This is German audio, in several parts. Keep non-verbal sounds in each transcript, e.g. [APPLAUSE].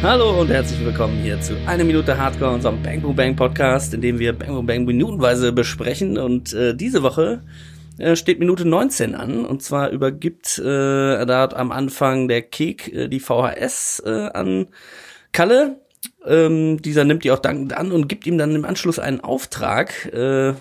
Hallo und herzlich willkommen hier zu Eine Minute Hardcore, unserem Bang Boom Bang Podcast, in dem wir Bang Boom Bang minutenweise besprechen. Und äh, diese Woche äh, steht Minute 19 an. Und zwar übergibt äh, da am Anfang der Kek äh, die VHS äh, an Kalle. Ähm, dieser nimmt die auch dankend an und gibt ihm dann im Anschluss einen Auftrag. Äh,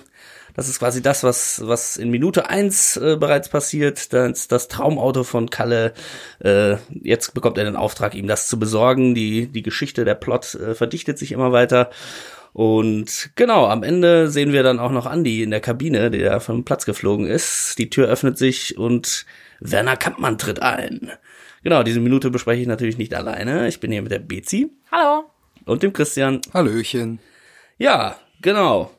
das ist quasi das, was, was in Minute eins äh, bereits passiert. Das, das Traumauto von Kalle. Äh, jetzt bekommt er den Auftrag, ihm das zu besorgen. Die, die Geschichte, der Plot äh, verdichtet sich immer weiter. Und genau, am Ende sehen wir dann auch noch Andy in der Kabine, der vom Platz geflogen ist. Die Tür öffnet sich und Werner Kampmann tritt ein. Genau, diese Minute bespreche ich natürlich nicht alleine. Ich bin hier mit der Bezi. Hallo. Und dem Christian. Hallöchen. Ja, genau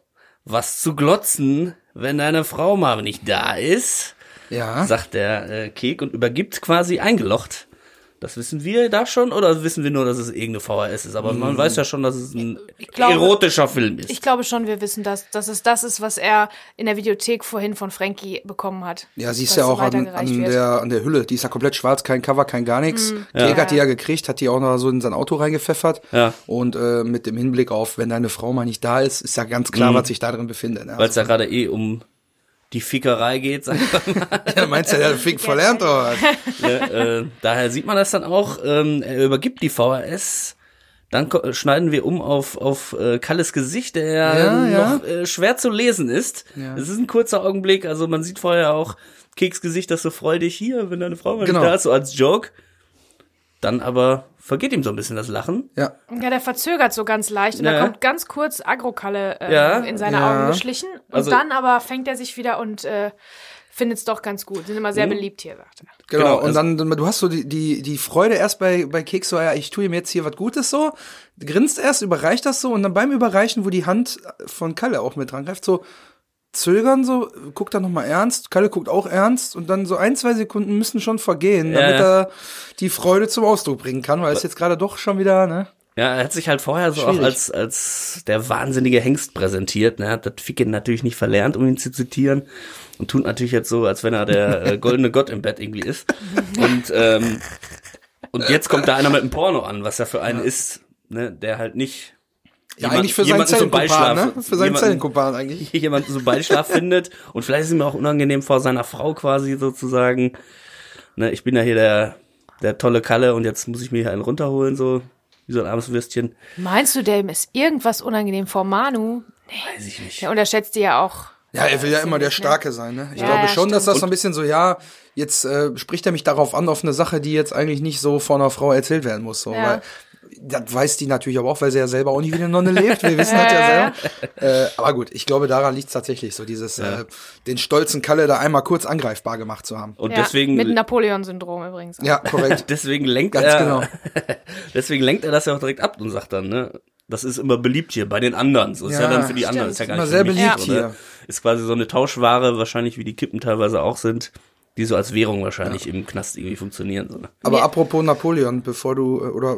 was zu glotzen, wenn deine Frau mal nicht da ist, ja. sagt der äh, Kek und übergibt quasi eingelocht das wissen wir da schon oder wissen wir nur, dass es irgendeine VHS ist? Aber man weiß ja schon, dass es ein glaube, erotischer Film ist. Ich glaube schon, wir wissen das, dass es das ist, was er in der Videothek vorhin von Frankie bekommen hat. Ja, siehst ja auch an, an der, an der Hülle. Die ist ja komplett schwarz, kein Cover, kein gar nichts. Mhm. Ja. hat die ja gekriegt, hat die auch noch so in sein Auto reingepfeffert. Ja. Und äh, mit dem Hinblick auf, wenn deine Frau mal nicht da ist, ist ja ganz klar, mhm. was sich da drin befindet. Ne? Weil es ja gerade eh um die Fickerei geht, sag ich mal. ja, meinst du, der Fick verlernt oder was? ja, [LAUGHS] äh, daher sieht man das dann auch. Ähm, er übergibt die VHS. Dann schneiden wir um auf, auf äh, Kalles Gesicht, der ja, noch Äh, schwer zu lesen ist. Ja. Es ist ein kurzer Augenblick, also man sieht vorher auch Keks Gesicht, das so freudig hier, wenn deine Frau mal genau. da ist, so als Joke. Dann aber vergeht ihm so ein bisschen das Lachen. Ja. Ja, der verzögert so ganz leicht und ja. da kommt ganz kurz Agrokalle äh, ja. in seine ja. Augen geschlichen. Und also, dann aber fängt er sich wieder und äh, findet es doch ganz gut. Sind immer sehr mhm. beliebt hier, sagt er. Genau, genau und also, dann, du hast so die, die, die Freude erst bei, bei Keks, so, ja, ich tue ihm jetzt hier was Gutes so, grinst erst, überreicht das so und dann beim Überreichen, wo die Hand von Kalle auch mit dran greift, so, zögern so, guckt dann nochmal ernst, Kalle guckt auch ernst und dann so ein, zwei Sekunden müssen schon vergehen, damit ja. er die Freude zum Ausdruck bringen kann, weil es jetzt gerade doch schon wieder, ne? Ja, er hat sich halt vorher so Schwierig. auch als, als der wahnsinnige Hengst präsentiert, ne? Er hat das Ficken natürlich nicht verlernt, um ihn zu zitieren und tut natürlich jetzt so, als wenn er der äh, goldene Gott im Bett irgendwie ist. Und, ähm, und jetzt kommt da einer mit einem Porno an, was er für einen ja. ist, ne? Der halt nicht ja, eigentlich für seinen Zellenkumpan, ne? Für seinen Zellenkumpan [LAUGHS] eigentlich. Jemanden so Beischlaf [LAUGHS] findet und vielleicht ist ihm auch unangenehm vor seiner Frau quasi sozusagen. Ne, ich bin ja hier der, der tolle Kalle und jetzt muss ich mir hier einen runterholen, so wie so ein armes Würstchen. Meinst du, dem ist irgendwas unangenehm vor Manu? Nee. Weiß ich nicht. Der unterschätzt die ja auch. Ja, er will ja immer der ne? Starke sein, ne? Ich ja, glaube schon, dass das so ein bisschen so, ja, jetzt äh, spricht er mich darauf an, auf eine Sache, die jetzt eigentlich nicht so von einer Frau erzählt werden muss. So. Ja. Weil das weiß die natürlich aber auch, weil sie ja selber auch nicht wie eine Nonne lebt. Wir wissen [LAUGHS] das ja selber. Äh, aber gut, ich glaube, daran liegt es tatsächlich so, dieses ja. äh, den stolzen Kalle da einmal kurz angreifbar gemacht zu haben. Und ja, deswegen mit Napoleon-Syndrom übrigens. Auch. Ja, korrekt. [LAUGHS] deswegen lenkt Ganz er, genau. [LAUGHS] deswegen lenkt er das ja auch direkt ab und sagt dann, ne, das ist immer beliebt hier bei den anderen. So ist ja, ja dann für die stimmt. anderen, ist ja gar immer nicht sehr beliebt ne? hier. Ist quasi so eine Tauschware, wahrscheinlich wie die Kippen teilweise auch sind die so als Währung wahrscheinlich ja. im Knast irgendwie funktionieren. So, ne? Aber ja. apropos Napoleon, bevor du, äh, oder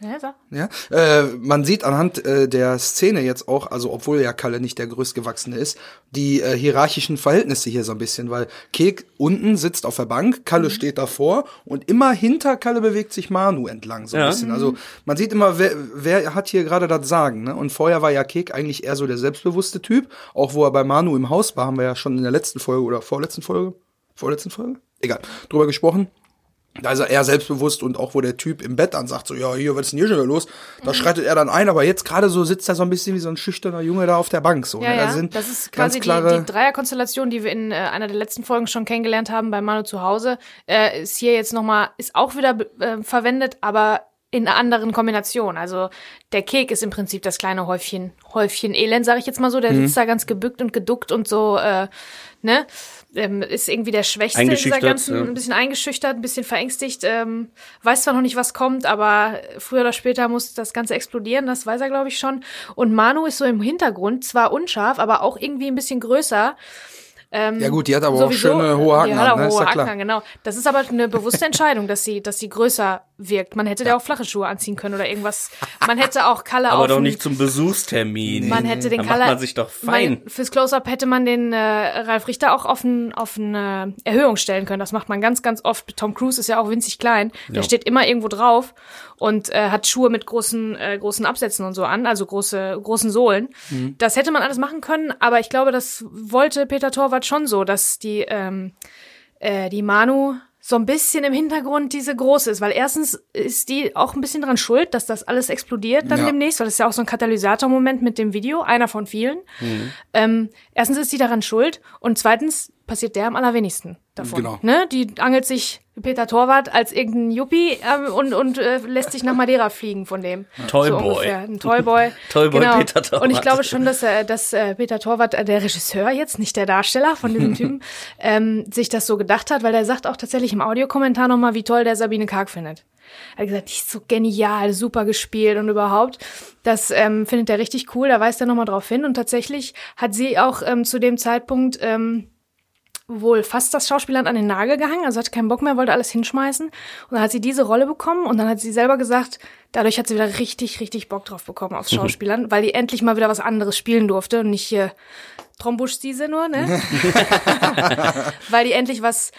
ja, so. ja? Äh, man sieht anhand äh, der Szene jetzt auch, also obwohl ja Kalle nicht der größtgewachsene ist, die äh, hierarchischen Verhältnisse hier so ein bisschen, weil Kek unten sitzt auf der Bank, Kalle mhm. steht davor und immer hinter Kalle bewegt sich Manu entlang so ein ja. bisschen. Also man sieht immer, wer, wer hat hier gerade das Sagen. Ne? Und vorher war ja Kek eigentlich eher so der selbstbewusste Typ, auch wo er bei Manu im Haus war, haben wir ja schon in der letzten Folge oder vorletzten Folge, vorletzten Folge, egal, drüber gesprochen da ist er eher selbstbewusst und auch wo der Typ im Bett dann sagt, so, ja, hier, was ist denn hier schon wieder los? Da mhm. schreitet er dann ein, aber jetzt gerade so sitzt er so ein bisschen wie so ein schüchterner Junge da auf der Bank. So, ja, ne? ja. Sind das ist quasi klare die, die Dreierkonstellation, die wir in äh, einer der letzten Folgen schon kennengelernt haben bei Manu zu Hause, äh, ist hier jetzt nochmal, ist auch wieder äh, verwendet, aber in einer anderen Kombination. Also der Kek ist im Prinzip das kleine Häufchen, Häufchen Elend, sage ich jetzt mal so. Der mhm. sitzt da ganz gebückt und geduckt und so, äh, ne? Ähm, ist irgendwie der Schwächste dieser ganzen, ja. ein bisschen eingeschüchtert, ein bisschen verängstigt, ähm, weiß zwar noch nicht, was kommt, aber früher oder später muss das Ganze explodieren, das weiß er, glaube ich, schon. Und Manu ist so im Hintergrund, zwar unscharf, aber auch irgendwie ein bisschen größer. Ähm, ja gut, die hat aber sowieso, auch schöne hohe Haken. Die hat auch hohe Haken, genau. Das ist aber eine bewusste Entscheidung, dass sie, dass sie größer wirkt. Man hätte ja. da auch flache Schuhe anziehen können oder irgendwas. Man hätte auch Kalle Aber doch nicht zum Besuchstermin. Man hätte den Kalle. man sich doch fein. Man, fürs Close-Up hätte man den äh, Ralf Richter auch auf, ein, auf eine Erhöhung stellen können. Das macht man ganz, ganz oft. Tom Cruise ist ja auch winzig klein. Der ja. steht immer irgendwo drauf und äh, hat Schuhe mit großen, äh, großen Absätzen und so an, also große, großen Sohlen. Mhm. Das hätte man alles machen können, aber ich glaube, das wollte Peter Torwart schon so, dass die, ähm, äh, die Manu so ein bisschen im Hintergrund diese große ist, weil erstens ist die auch ein bisschen dran schuld, dass das alles explodiert dann ja. demnächst, weil das ist ja auch so ein Katalysatormoment mit dem Video, einer von vielen. Mhm. Ähm, erstens ist die daran schuld und zweitens passiert der am allerwenigsten davon. Genau. Ne? Die angelt sich Peter Torwart als irgendein Yuppie ähm, und, und äh, lässt sich nach Madeira fliegen von dem. Toyboy. So ein Toyboy. [LAUGHS] Toyboy genau. Peter Torwart. Und ich glaube schon, dass, äh, dass äh, Peter Torwart, äh, der Regisseur jetzt, nicht der Darsteller von diesem [LAUGHS] Typen, ähm, sich das so gedacht hat, weil er sagt auch tatsächlich im Audiokommentar nochmal, wie toll der Sabine Karg findet. Er hat gesagt, die ist so genial, super gespielt und überhaupt. Das ähm, findet er richtig cool, da weist er nochmal drauf hin. Und tatsächlich hat sie auch ähm, zu dem Zeitpunkt ähm, wohl fast das Schauspielland an den Nagel gehangen, also hatte keinen Bock mehr, wollte alles hinschmeißen. Und dann hat sie diese Rolle bekommen und dann hat sie selber gesagt, dadurch hat sie wieder richtig, richtig Bock drauf bekommen aufs [LAUGHS] Schauspielern, weil die endlich mal wieder was anderes spielen durfte und nicht hier Trombusch-Stiese nur, ne? [LAUGHS] [LAUGHS] weil die endlich was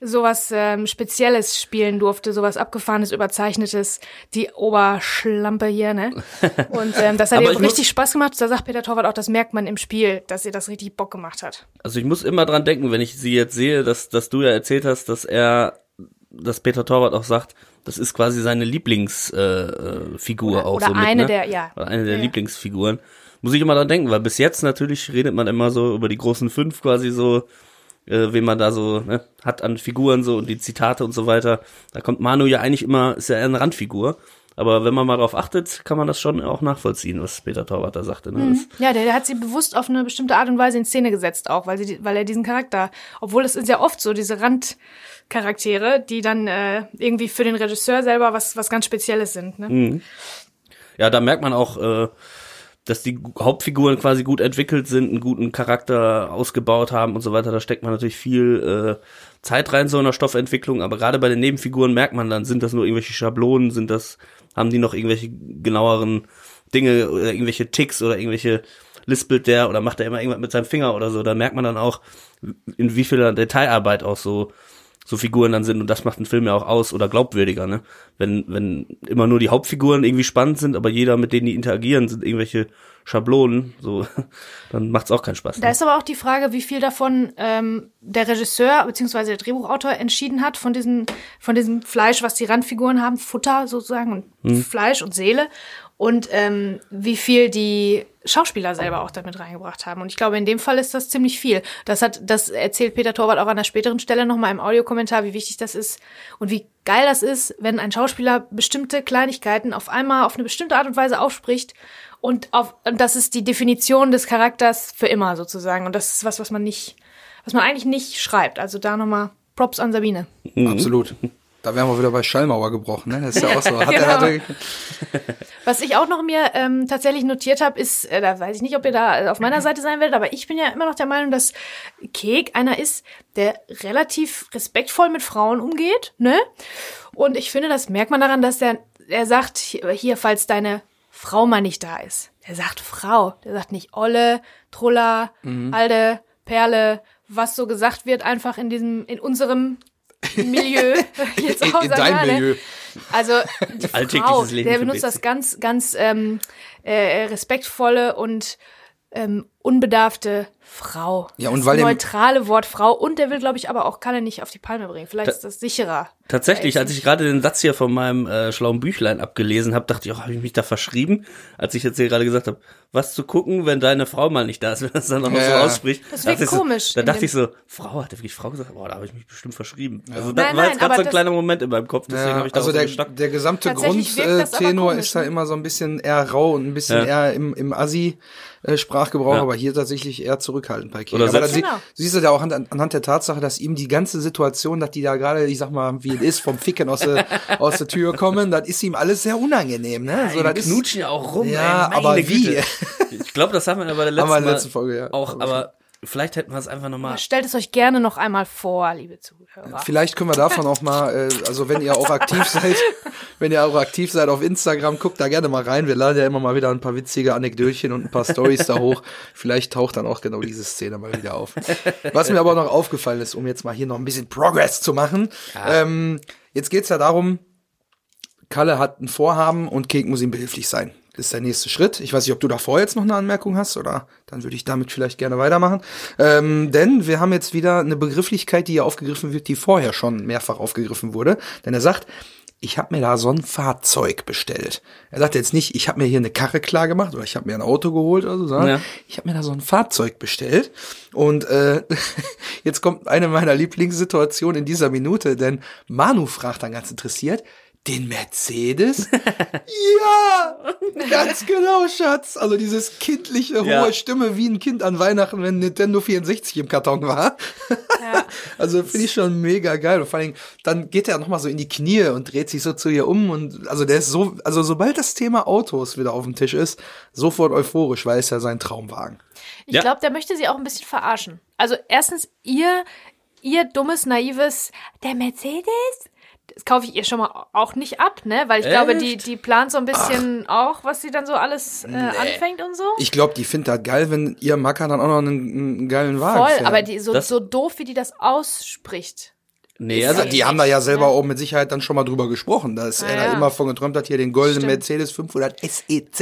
sowas ähm, Spezielles spielen durfte, sowas abgefahrenes, überzeichnetes, die Oberschlampe hier, ne? [LAUGHS] Und ähm, das hat ihr richtig Spaß gemacht. Da sagt Peter Torwart auch, das merkt man im Spiel, dass ihr das richtig Bock gemacht hat. Also ich muss immer dran denken, wenn ich sie jetzt sehe, dass, dass du ja erzählt hast, dass er, dass Peter Torwart auch sagt, das ist quasi seine Lieblingsfigur äh, äh auch oder so mit, eine ne? der, ja. Oder eine der ja. Lieblingsfiguren. Muss ich immer dran denken, weil bis jetzt natürlich redet man immer so über die großen fünf quasi so, äh, wen man da so ne, hat an Figuren so und die Zitate und so weiter. Da kommt Manu ja eigentlich immer, ist ja eher eine Randfigur. Aber wenn man mal darauf achtet, kann man das schon auch nachvollziehen, was Peter Torwart da sagte. Ne? Mhm. Ja, der, der hat sie bewusst auf eine bestimmte Art und Weise in Szene gesetzt auch, weil, sie, weil er diesen Charakter, obwohl es ist ja oft so, diese Randcharaktere, die dann äh, irgendwie für den Regisseur selber was, was ganz Spezielles sind. Ne? Mhm. Ja, da merkt man auch, äh, dass die Hauptfiguren quasi gut entwickelt sind, einen guten Charakter ausgebaut haben und so weiter. Da steckt man natürlich viel äh, Zeit rein so einer Stoffentwicklung, aber gerade bei den Nebenfiguren merkt man dann, sind das nur irgendwelche Schablonen, sind das, haben die noch irgendwelche genaueren Dinge oder irgendwelche Ticks oder irgendwelche lispelt der oder macht er immer irgendwas mit seinem Finger oder so. Da merkt man dann auch, in wie viel Detailarbeit auch so so Figuren dann sind und das macht einen Film ja auch aus oder glaubwürdiger, ne? Wenn, wenn immer nur die Hauptfiguren irgendwie spannend sind, aber jeder, mit denen die interagieren, sind irgendwelche Schablonen, so, [LAUGHS] dann macht's auch keinen Spaß. Da ne? ist aber auch die Frage, wie viel davon ähm, der Regisseur bzw. der Drehbuchautor entschieden hat von diesem, von diesem Fleisch, was die Randfiguren haben, Futter sozusagen und hm. Fleisch und Seele und ähm, wie viel die Schauspieler selber auch damit reingebracht haben. Und ich glaube, in dem Fall ist das ziemlich viel. Das hat, das erzählt Peter Torwart auch an einer späteren Stelle nochmal im Audiokommentar, wie wichtig das ist und wie geil das ist, wenn ein Schauspieler bestimmte Kleinigkeiten auf einmal auf eine bestimmte Art und Weise aufspricht und auf, und das ist die Definition des Charakters für immer sozusagen. Und das ist was, was man nicht, was man eigentlich nicht schreibt. Also da nochmal Props an Sabine. Mhm. Absolut. Da wären wir wieder bei Schallmauer gebrochen, ne? Das ist ja auch so. [LAUGHS] Hat genau. er, hat [LAUGHS] Was ich auch noch mir ähm, tatsächlich notiert habe, ist, äh, da weiß ich nicht, ob ihr da auf meiner Seite sein werdet, aber ich bin ja immer noch der Meinung, dass Kek einer ist, der relativ respektvoll mit Frauen umgeht, ne? Und ich finde, das merkt man daran, dass der, er sagt, hier, falls deine Frau mal nicht da ist. Der sagt Frau, der sagt nicht Olle, Trulla, mhm. Alde, Perle, was so gesagt wird, einfach in diesem, in unserem Milieu. Jetzt auch [LAUGHS] in, [LAUGHS] in deinem ne? Milieu. Also die Frau, der benutzt das ganz, ganz ähm, äh, respektvolle und ähm, unbedarfte Frau. Ja, und weil neutrale Wort Frau und der will, glaube ich, aber auch Kalle nicht auf die Palme bringen. Vielleicht ist das sicherer. Tatsächlich, als ich gerade den Satz hier von meinem äh, schlauen Büchlein abgelesen habe, dachte ich, oh, habe ich mich da verschrieben, als ich jetzt hier gerade gesagt habe, was zu gucken, wenn deine Frau mal nicht da ist, [LAUGHS] wenn das dann noch ja. so ausspricht. Das wird komisch. So, da dachte ich so, Frau, hat er wirklich Frau gesagt? Boah, da habe ich mich bestimmt verschrieben. Ja. Also da nein, war jetzt gerade so ein kleiner Moment in meinem Kopf, deswegen ja, habe ich da Also der, so der gesamte Grundtenor ist da ne? immer so ein bisschen eher rau und ein bisschen eher im, im Assi äh, Sprachgebrauch, aber hier tatsächlich eher zurückhaltend bei Kek. Aber genau. siehst du ja auch anhand, anhand der Tatsache, dass ihm die ganze Situation, dass die da gerade, ich sag mal, wie es ist, vom Ficken aus der, [LAUGHS] aus der Tür kommen, das ist ihm alles sehr unangenehm, ne? So, das knutschen ja auch rum, Ja, ey, aber wie? Ich glaube, das haben wir aber der letzten, haben wir letzte Folge, ja. auch, aber vielleicht hätten wir es einfach nochmal. Stellt es euch gerne noch einmal vor, liebe Zuhörer. Vielleicht können wir davon auch mal, äh, also wenn ihr auch aktiv [LAUGHS] seid, wenn ihr auch aktiv seid auf Instagram, guckt da gerne mal rein. Wir laden ja immer mal wieder ein paar witzige Anekdötchen und ein paar Stories da hoch. Vielleicht taucht dann auch genau diese Szene mal wieder auf. Was mir aber noch aufgefallen ist, um jetzt mal hier noch ein bisschen Progress zu machen. Ja. Ähm, jetzt geht's ja darum, Kalle hat ein Vorhaben und Kek muss ihm behilflich sein ist der nächste Schritt. Ich weiß nicht, ob du davor jetzt noch eine Anmerkung hast oder dann würde ich damit vielleicht gerne weitermachen. Ähm, denn wir haben jetzt wieder eine Begrifflichkeit, die hier aufgegriffen wird, die vorher schon mehrfach aufgegriffen wurde. Denn er sagt, ich habe mir da so ein Fahrzeug bestellt. Er sagt jetzt nicht, ich habe mir hier eine Karre klar gemacht oder ich habe mir ein Auto geholt oder so, sondern ja. ich habe mir da so ein Fahrzeug bestellt. Und äh, [LAUGHS] jetzt kommt eine meiner Lieblingssituationen in dieser Minute, denn Manu fragt dann ganz interessiert, den Mercedes? [LAUGHS] ja, ganz genau, Schatz. Also dieses kindliche, hohe ja. Stimme wie ein Kind an Weihnachten, wenn Nintendo 64 im Karton war. Ja. [LAUGHS] also finde ich schon mega geil. Und vor allem, dann geht er nochmal so in die Knie und dreht sich so zu ihr um. Und also der ist so, also sobald das Thema Autos wieder auf dem Tisch ist, sofort euphorisch, weil es ja sein Traumwagen. Ich ja. glaube, der möchte sie auch ein bisschen verarschen. Also erstens, ihr, ihr dummes, naives, der Mercedes? Das kaufe ich ihr schon mal auch nicht ab, ne? Weil ich Echt? glaube, die, die plant so ein bisschen Ach. auch, was sie dann so alles äh, nee. anfängt und so. Ich glaube, die findet das geil, wenn ihr Macker dann auch noch einen, einen geilen Wagen Voll, fährt. aber die, so, so doof, wie die das ausspricht. Nee, also die haben da ja selber ne? auch mit Sicherheit dann schon mal drüber gesprochen, dass ah, er ja. da immer von geträumt hat, hier den goldenen Stimmt. Mercedes 500 SEC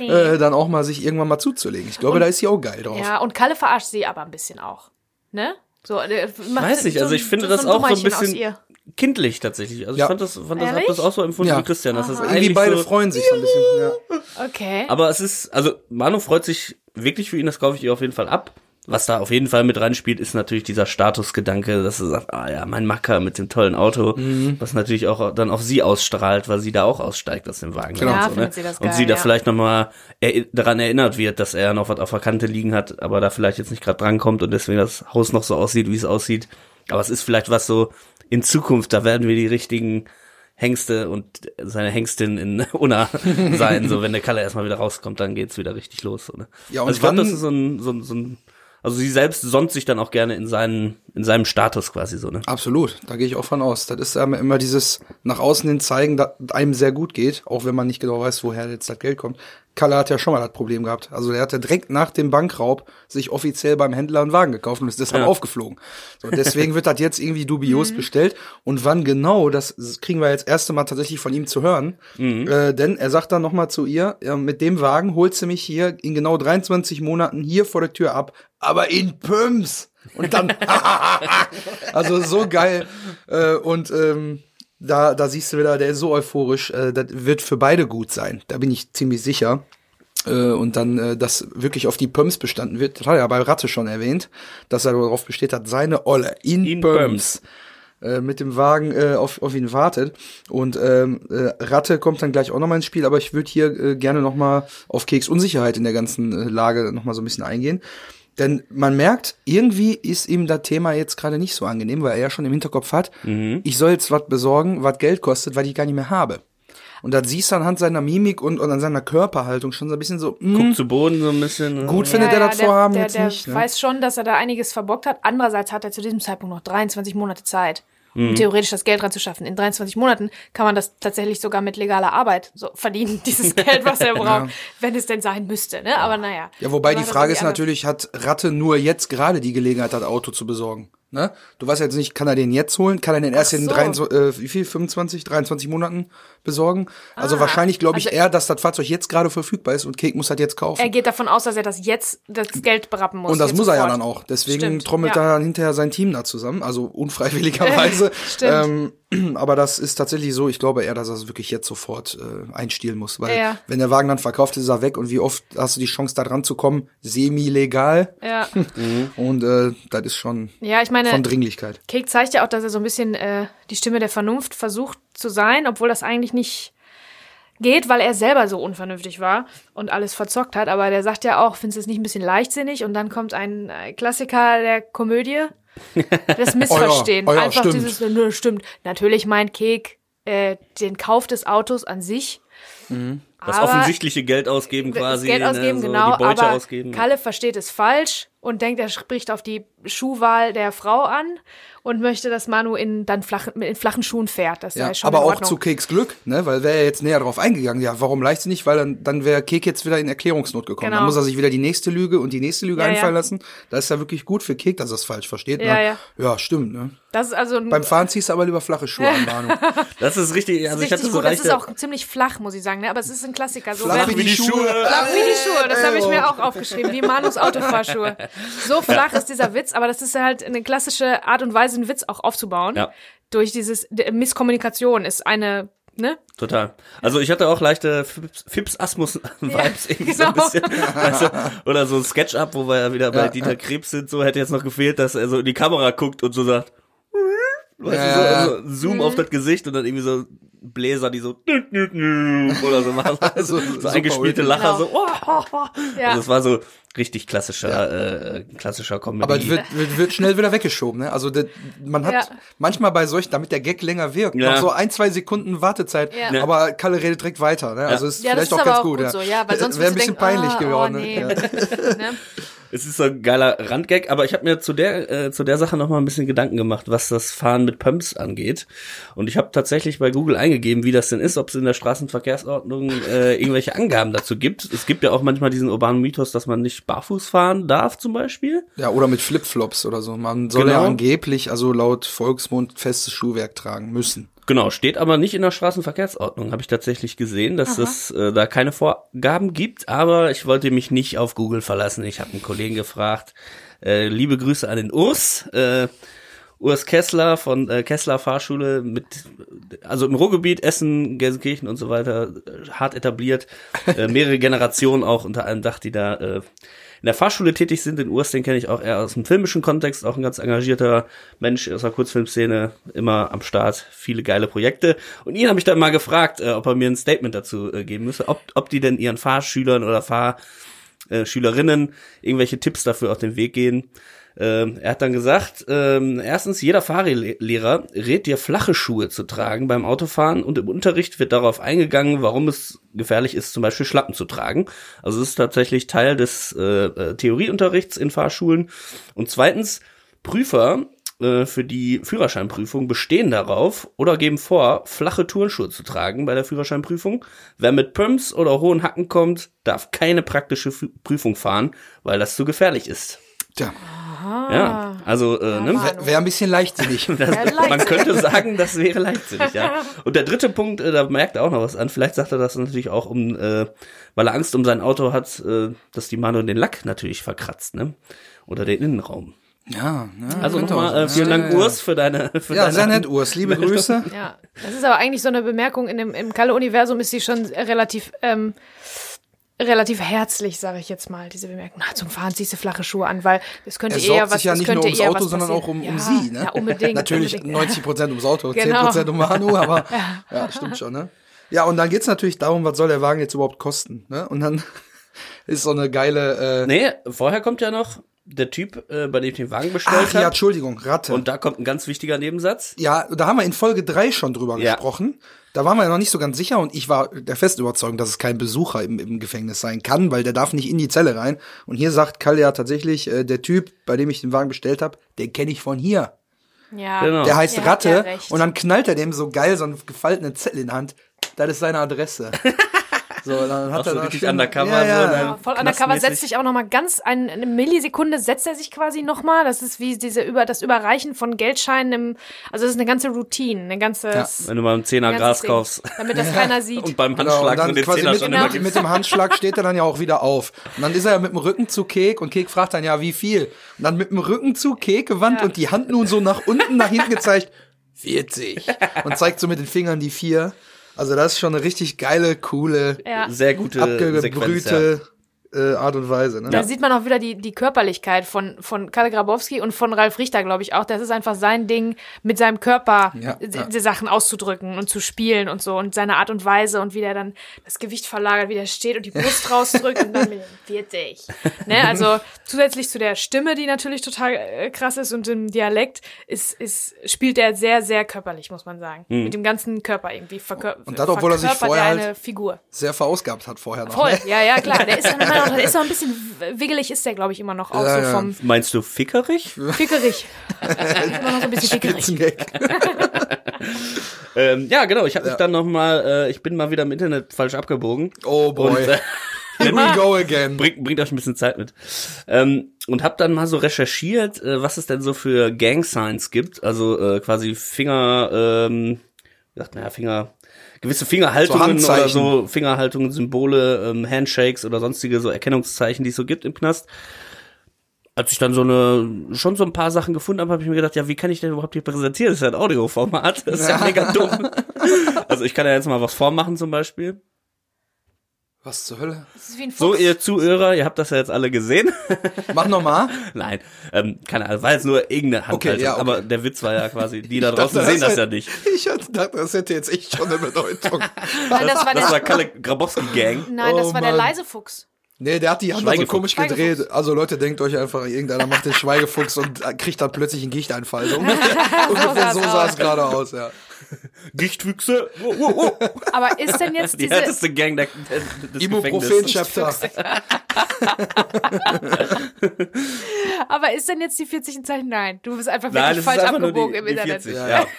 äh, dann auch mal sich irgendwann mal zuzulegen. Ich glaube, und, da ist sie auch geil drauf. Ja, und Kalle verarscht sie aber ein bisschen auch. Ne? So, äh, Weiß nicht, also ich finde so das auch so ein bisschen kindlich tatsächlich. Also ja. ich fand das, fand das, hab das auch so empfunden ja. wie Christian. Dass das Irgendwie beide so, freuen sich so ein bisschen. Ja. Okay. Aber es ist, also Manu freut sich wirklich für ihn, das kaufe ich ihr auf jeden Fall ab. Was da auf jeden Fall mit reinspielt, ist natürlich dieser Statusgedanke, dass er sagt, ah ja, mein Macker mit dem tollen Auto, mhm. was natürlich auch dann auf sie ausstrahlt, weil sie da auch aussteigt aus dem Wagen. Genau. Ja, und so, ne? sie das geil, und sie da vielleicht nochmal er daran erinnert wird, dass er noch was auf der Kante liegen hat, aber da vielleicht jetzt nicht gerade drankommt und deswegen das Haus noch so aussieht, wie es aussieht. Aber es ist vielleicht was so, in Zukunft, da werden wir die richtigen Hengste und seine Hengstin in [LAUGHS] Unna sein. So, wenn der Kalle erstmal wieder rauskommt, dann geht's wieder richtig los. Oder? Ja, und also ich glaube, das ist so ein, so, ein, so ein also sie selbst sonnt sich dann auch gerne in seinen, in seinem Status quasi so, ne? Absolut, da gehe ich auch von aus. Das ist immer dieses nach außen hin zeigen, dass einem sehr gut geht, auch wenn man nicht genau weiß, woher jetzt das Geld kommt. Kalle hat ja schon mal das Problem gehabt. Also er hatte direkt nach dem Bankraub sich offiziell beim Händler einen Wagen gekauft und ist deshalb ja. aufgeflogen. So, deswegen wird das jetzt irgendwie dubios [LAUGHS] mhm. bestellt. Und wann genau, das kriegen wir jetzt erste Mal tatsächlich von ihm zu hören. Mhm. Äh, denn er sagt dann nochmal zu ihr, ja, mit dem Wagen holst du mich hier in genau 23 Monaten hier vor der Tür ab, aber in Pumps. Und dann, [LAUGHS] also so geil. Äh, und ähm, da, da siehst du wieder, der ist so euphorisch. Äh, das wird für beide gut sein. Da bin ich ziemlich sicher. Äh, und dann, dass wirklich auf die Pumps bestanden wird. Das hat er ja bei Ratte schon erwähnt, dass er darauf besteht hat, seine Olle in, in Pumps. Äh, mit dem Wagen äh, auf, auf ihn wartet. Und ähm, äh, Ratte kommt dann gleich auch nochmal ins Spiel, aber ich würde hier äh, gerne nochmal auf Keks Unsicherheit in der ganzen äh, Lage nochmal so ein bisschen eingehen. Denn man merkt, irgendwie ist ihm das Thema jetzt gerade nicht so angenehm, weil er ja schon im Hinterkopf hat, mhm. ich soll jetzt was besorgen, was Geld kostet, weil ich gar nicht mehr habe. Und das siehst du anhand seiner Mimik und, und an seiner Körperhaltung schon so ein bisschen so, mh, Guckt zu Boden so ein bisschen. Ne? Gut ja, findet ja, er das Vorhaben der, jetzt der nicht. Der ne? weiß schon, dass er da einiges verbockt hat. Andererseits hat er zu diesem Zeitpunkt noch 23 Monate Zeit um mhm. theoretisch das Geld ranzuschaffen. In 23 Monaten kann man das tatsächlich sogar mit legaler Arbeit so verdienen, [LAUGHS] dieses Geld, was er braucht, ja. wenn es denn sein müsste. Ne? Aber naja. Ja, wobei die Frage ist natürlich, hat Ratte nur jetzt gerade die Gelegenheit, das Auto zu besorgen? Ne? Du weißt jetzt nicht, kann er den jetzt holen? Kann er den erst so. in 23, äh, wie viel, 25, 23 Monaten besorgen? Also ah, wahrscheinlich glaube ich also eher, dass das Fahrzeug jetzt gerade verfügbar ist und Cake muss das jetzt kaufen. Er geht davon aus, dass er das jetzt das Geld berappen muss. Und das muss sofort. er ja dann auch. Deswegen Stimmt, trommelt ja. er dann hinterher sein Team da zusammen, also unfreiwilligerweise. [LAUGHS] Stimmt. Ähm, [CLEARS THROAT] aber das ist tatsächlich so, ich glaube eher, dass er es wirklich jetzt sofort äh, einstielen muss. Weil ja. wenn der Wagen dann verkauft ist, ist er weg und wie oft hast du die Chance, da dran zu kommen? Semi-legal. Ja. [LAUGHS] und äh, das ist schon. Ja, ich meine von Dringlichkeit. Cake zeigt ja auch, dass er so ein bisschen äh, die Stimme der Vernunft versucht zu sein, obwohl das eigentlich nicht geht, weil er selber so unvernünftig war und alles verzockt hat. Aber der sagt ja auch, findest du es nicht ein bisschen leichtsinnig? Und dann kommt ein äh, Klassiker der Komödie. Das [LAUGHS] Missverstehen. Oh ja, oh ja, Einfach stimmt. dieses, nö, stimmt. Natürlich meint Kek äh, den Kauf des Autos an sich. Mhm. Das aber offensichtliche Geld ausgeben quasi. Geld ausgeben, ne, so genau. Die Beute aber ausgeben. Kalle versteht es falsch und denkt, er spricht auf die Schuhwahl der Frau an und möchte, dass Manu in dann flach, in flachen Schuhen fährt. Das ja, schon aber auch zu Keks Glück, ne? Weil wäre er jetzt näher drauf eingegangen, ja, warum leicht sie nicht? Weil dann, dann wäre Kek jetzt wieder in Erklärungsnot gekommen. Genau. Dann muss er sich wieder die nächste Lüge und die nächste Lüge ja, einfallen ja. lassen. Das ist ja wirklich gut für Kek, dass er es falsch versteht. Ja, ne? ja. ja, stimmt, ne? Das ist also Beim Fahren ziehst du aber lieber flache Schuhe an, Manu. [LAUGHS] das ist richtig, also das ist ich hatte so Das ist auch ziemlich flach, muss ich sagen, ne? Aber es ist ein Klassiker. So flach wie die, die Schuhe. Schuhe. Flach wie die Schuhe, das habe ich mir auch aufgeschrieben, wie Manus Autofahrschuhe. [LAUGHS] So flach ist dieser Witz, aber das ist halt eine klassische Art und Weise, einen Witz auch aufzubauen. Ja. Durch dieses Misskommunikation ist eine Ne? Total. Also ich hatte auch leichte Fips-Asmus-Vibes ja, [LAUGHS] irgendwie genau. so ein genau. bisschen. Also, oder so ein Sketch-Up, wo wir ja wieder bei ja, Dieter Krebs sind, so hätte jetzt noch gefehlt, dass er so in die Kamera guckt und so sagt, weißt ja. du, so, also Zoom mhm. auf das Gesicht und dann irgendwie so Bläser, die so oder so machen, also, [LAUGHS] so eingespielte Lacher, genau. so. Oh, oh, oh. Ja. Also es war so richtig klassischer, ja. äh, klassischer Comedy. Aber es wird, wird, wird schnell wieder weggeschoben, ne? Also das, man hat ja. manchmal bei solchen, damit der Gag länger wirkt, ja. noch so ein, zwei Sekunden Wartezeit, ja. aber Kalle redet direkt weiter, ne? Also ist vielleicht ist auch ganz auch gut, gut, ja. So, ja, weil sonst wäre ein bisschen denken, peinlich oh, geworden. Oh, nee. [LAUGHS] ne? Es ist so ein geiler Randgag, aber ich habe mir zu der äh, zu der Sache noch mal ein bisschen Gedanken gemacht, was das Fahren mit Pumps angeht. Und ich habe tatsächlich bei Google eingegeben, wie das denn ist, ob es in der Straßenverkehrsordnung äh, irgendwelche Angaben dazu gibt. Es gibt ja auch manchmal diesen urbanen Mythos, dass man nicht barfuß fahren darf, zum Beispiel. Ja, oder mit Flipflops oder so. Man soll genau. ja angeblich, also laut Volksmund, festes Schuhwerk tragen müssen. Genau, steht aber nicht in der Straßenverkehrsordnung, habe ich tatsächlich gesehen, dass Aha. es äh, da keine Vorgaben gibt, aber ich wollte mich nicht auf Google verlassen. Ich habe einen Kollegen gefragt, äh, liebe Grüße an den Urs, äh, Urs Kessler von äh, Kessler Fahrschule mit, also im Ruhrgebiet, Essen, Gelsenkirchen und so weiter, äh, hart etabliert, äh, mehrere Generationen auch unter einem Dach, die da äh, in der Fahrschule tätig sind. Den Urs, den kenne ich auch eher aus dem filmischen Kontext, auch ein ganz engagierter Mensch aus der Kurzfilmszene, immer am Start, viele geile Projekte. Und ihn habe ich dann mal gefragt, äh, ob er mir ein Statement dazu äh, geben müsse, ob, ob die denn ihren Fahrschülern oder Fahrschülerinnen irgendwelche Tipps dafür auf den Weg gehen. Ähm, er hat dann gesagt, ähm, erstens, jeder Fahrlehrer rät dir flache Schuhe zu tragen beim Autofahren und im Unterricht wird darauf eingegangen, warum es gefährlich ist, zum Beispiel Schlappen zu tragen. Also es ist tatsächlich Teil des äh, äh Theorieunterrichts in Fahrschulen. Und zweitens, Prüfer äh, für die Führerscheinprüfung bestehen darauf oder geben vor, flache Turnschuhe zu tragen bei der Führerscheinprüfung. Wer mit Pumps oder hohen Hacken kommt, darf keine praktische Prüfung fahren, weil das zu gefährlich ist. Tja. Aha. Ja, also äh, ne? wäre wär ein bisschen leichtsinnig. [LAUGHS] das, man könnte sagen, das wäre leichtsinnig, ja. [LAUGHS] Und der dritte Punkt, äh, da merkt er auch noch was an. Vielleicht sagt er das natürlich auch, um, äh, weil er Angst um sein Auto hat, äh, dass die Manu den Lack natürlich verkratzt, ne? Oder den Innenraum. Ja, ja also nochmal äh, vielen Dank, ja, Urs, für deine. Für ja, deine sehr nett, Urs. Liebe Grüße. Ja, das ist aber eigentlich so eine Bemerkung in dem im Kalle-Universum ist sie schon relativ ähm, relativ herzlich, sage ich jetzt mal, diese Bemerkung. Na, zum Fahren ziehst du flache Schuhe an, weil es könnte er eher was sich ja nicht nur ums Auto, sondern auch um, ja, um sie, ne? Ja, unbedingt. [LAUGHS] Natürlich unbedingt. 90 Prozent ums Auto, genau. 10 Prozent um Manu, aber [LAUGHS] ja. ja, stimmt schon, ne? Ja, und dann geht's natürlich darum, was soll der Wagen jetzt überhaupt kosten, ne? Und dann [LAUGHS] ist so eine geile. Äh nee, vorher kommt ja noch der Typ, äh, bei dem ich den Wagen bestellt habe. ja, Entschuldigung, Ratte. Und da kommt ein ganz wichtiger Nebensatz. Ja, da haben wir in Folge drei schon drüber ja. gesprochen. Da waren wir ja noch nicht so ganz sicher und ich war der festen Überzeugung, dass es kein Besucher im, im Gefängnis sein kann, weil der darf nicht in die Zelle rein. Und hier sagt Kalle ja tatsächlich, äh, der Typ, bei dem ich den Wagen bestellt habe, den kenne ich von hier. Ja, genau. Der heißt ja, Ratte und dann knallt er dem so geil so einen gefalteten Zettel in die Hand. Das ist seine Adresse. [LAUGHS] So, dann hat auch er so richtig undercover. Ja, ja. So ja, voll undercover setzt sich auch noch mal ganz ein, eine Millisekunde setzt er sich quasi noch mal. Das ist wie diese über das Überreichen von Geldscheinen. Im, also das ist eine ganze Routine, eine ganze. Ja. Wenn du mal einen Zehner Gras Ding, kaufst, damit das keiner sieht. [LAUGHS] Und beim Handschlag genau, und dann quasi mit, genau. mit, mit, dem Handschlag steht er dann ja auch wieder auf. Und dann ist er ja mit dem Rücken zu Kek und Kek fragt dann ja wie viel. Und dann mit dem Rücken zu Kek gewandt und die Hand nun so nach unten nach hinten gezeigt. [LAUGHS] 40. Und zeigt so mit den Fingern die vier. Also das ist schon eine richtig geile, coole, ja. sehr gute, abgebrühte äh, Art und Weise. Ne? Da ja. sieht man auch wieder die, die Körperlichkeit von, von Kalle Grabowski und von Ralf Richter, glaube ich auch. Das ist einfach sein Ding, mit seinem Körper ja, die Sachen auszudrücken und zu spielen und so und seine Art und Weise und wie der dann das Gewicht verlagert, wie der steht und die Brust [LAUGHS] rausdrückt und dann mit dem 40. Ne? Also zusätzlich zu der Stimme, die natürlich total äh, krass ist und dem Dialekt, ist, ist, spielt er sehr, sehr körperlich, muss man sagen. Mhm. Mit dem ganzen Körper irgendwie. Verkör und das, obwohl er sich vorher halt Figur. sehr verausgabt hat vorher noch. Voll, ne? ja, ja, klar. Der ist dann [LAUGHS] der ist noch ein bisschen wiggelig, ist der, glaube ich, immer noch auch ja, so vom. Meinst du fickerig? Fickerig. [LAUGHS] immer noch so ein bisschen fickerig. [LAUGHS] ähm, ja, genau, ich habe mich dann noch mal, äh, ich bin mal wieder im Internet falsch abgebogen. Oh boy. Und, äh, [LAUGHS] Here we go again. Bringt, bringt euch ein bisschen Zeit mit. Ähm, und hab dann mal so recherchiert, äh, was es denn so für Gang Signs gibt. Also äh, quasi Finger, ähm, wie sagt man ja, Finger, gewisse Fingerhaltungen so oder so, Fingerhaltungen, Symbole, ähm, Handshakes oder sonstige so Erkennungszeichen, die es so gibt im Knast. Als ich dann so eine, schon so ein paar Sachen gefunden habe, habe ich mir gedacht, ja, wie kann ich denn überhaupt hier präsentieren? Das ist ja ein Audioformat. Das ist ja, ja mega dumm. [LAUGHS] also ich kann ja jetzt mal was vormachen zum Beispiel. Was zur Hölle? So, ihr Zuhörer, ihr habt das ja jetzt alle gesehen. [LAUGHS] Mach nochmal. Nein, ähm, keine Ahnung, war jetzt nur irgendeine Handhaltung, okay, ja, okay. aber der Witz war ja quasi, die da draußen dachte, sehen das, das ja nicht. Ich dachte, das hätte jetzt echt schon eine Bedeutung. [LAUGHS] Nein, das, das, war, das war Kalle Grabowski-Gang. Nein, das oh, war der leise Fuchs. Nee, der hat die Hand so komisch gedreht. Also Leute, denkt euch einfach, irgendeiner macht den Schweigefuchs und kriegt dann plötzlich einen Gichteinfall. [LAUGHS] Ungefähr so sah es gerade aus, ja. [LAUGHS] Gichtwüchse. Oh, oh, oh. Aber ist denn jetzt die diese... härteste Gang der, des Ibuprofen-Chapter. [LAUGHS] Aber ist denn jetzt die 40 Zeichen? Nein, du bist einfach wirklich falsch abgebogen die, im Internet. 40, ja. ja. [LAUGHS]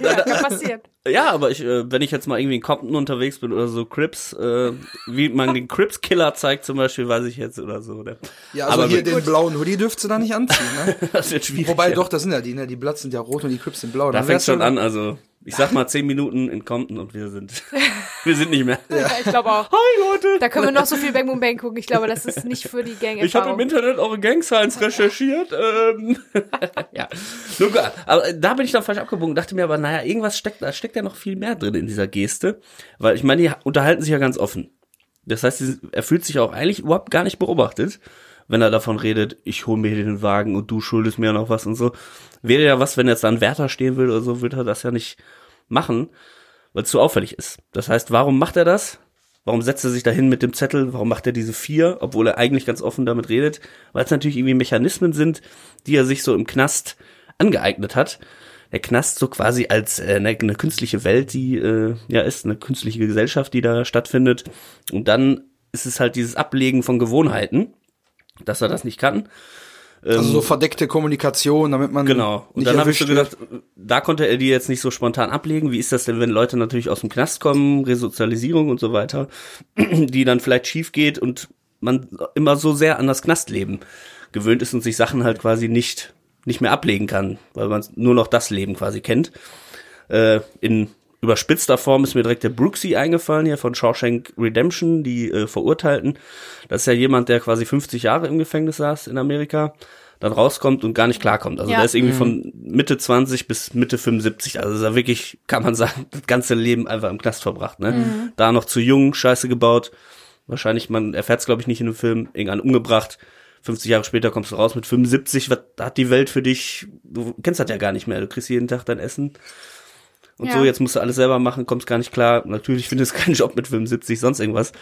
ja, kann passieren. Ja, aber ich, äh, wenn ich jetzt mal irgendwie in Compton unterwegs bin oder so Crips, äh, wie man den Crips Killer zeigt zum Beispiel, weiß ich jetzt oder so. Oder? Ja, also aber hier den blauen Hoodie dürftest du da nicht anziehen, ne? [LAUGHS] das wird schwierig. Wobei ja. doch, das sind ja die, ne? Die Bloods sind ja rot und die Crips sind blau. Da fängt schon an, also ich sag mal zehn Minuten in Compton und wir sind, [LAUGHS] wir sind nicht mehr. Ja. ich glaube auch. Hi Leute. Da können wir noch so viel Bang Boom Bang gucken. Ich glaube, das ist nicht für die Gang. Ich habe im Internet eure Gang Signs recherchiert. Ähm. [LAUGHS] ja, nur klar. Aber da bin ich dann falsch abgebogen. Dachte mir aber, naja, irgendwas steckt, da steckt ja noch viel mehr drin in dieser Geste, weil ich meine, die unterhalten sich ja ganz offen. Das heißt, er fühlt sich auch eigentlich überhaupt gar nicht beobachtet wenn er davon redet, ich hole mir den Wagen und du schuldest mir noch was und so. Wäre ja was, wenn jetzt da ein Wärter stehen will oder so, würde er das ja nicht machen, weil es zu auffällig ist. Das heißt, warum macht er das? Warum setzt er sich dahin mit dem Zettel? Warum macht er diese vier, obwohl er eigentlich ganz offen damit redet? Weil es natürlich irgendwie Mechanismen sind, die er sich so im Knast angeeignet hat. Der Knast so quasi als äh, eine, eine künstliche Welt, die äh, ja ist, eine künstliche Gesellschaft, die da stattfindet. Und dann ist es halt dieses Ablegen von Gewohnheiten dass er das nicht kann. Also so ähm, verdeckte Kommunikation, damit man. Genau. Und dann habe ich so gedacht, da konnte er die jetzt nicht so spontan ablegen. Wie ist das denn, wenn Leute natürlich aus dem Knast kommen, Resozialisierung und so weiter, [CLEARS THROAT] die dann vielleicht schief geht und man immer so sehr an das Knastleben gewöhnt ist und sich Sachen halt quasi nicht, nicht mehr ablegen kann, weil man nur noch das Leben quasi kennt. Äh, in überspitzter Form ist mir direkt der Brooksy eingefallen hier von Shawshank Redemption, die äh, Verurteilten. Das ist ja jemand, der quasi 50 Jahre im Gefängnis saß in Amerika, dann rauskommt und gar nicht klarkommt. Also ja. der ist irgendwie mhm. von Mitte 20 bis Mitte 75. Also ist er wirklich, kann man sagen, das ganze Leben einfach im Knast verbracht. Ne? Mhm. Da noch zu jung, Scheiße gebaut. Wahrscheinlich, man erfährt es, glaube ich, nicht in dem Film, irgendwann umgebracht. 50 Jahre später kommst du raus mit 75, was hat die Welt für dich? Du kennst das ja gar nicht mehr. Du kriegst jeden Tag dein Essen und ja. so, jetzt musst du alles selber machen, kommst gar nicht klar. Natürlich findest du keinen [LAUGHS] Job mit 75, sonst irgendwas.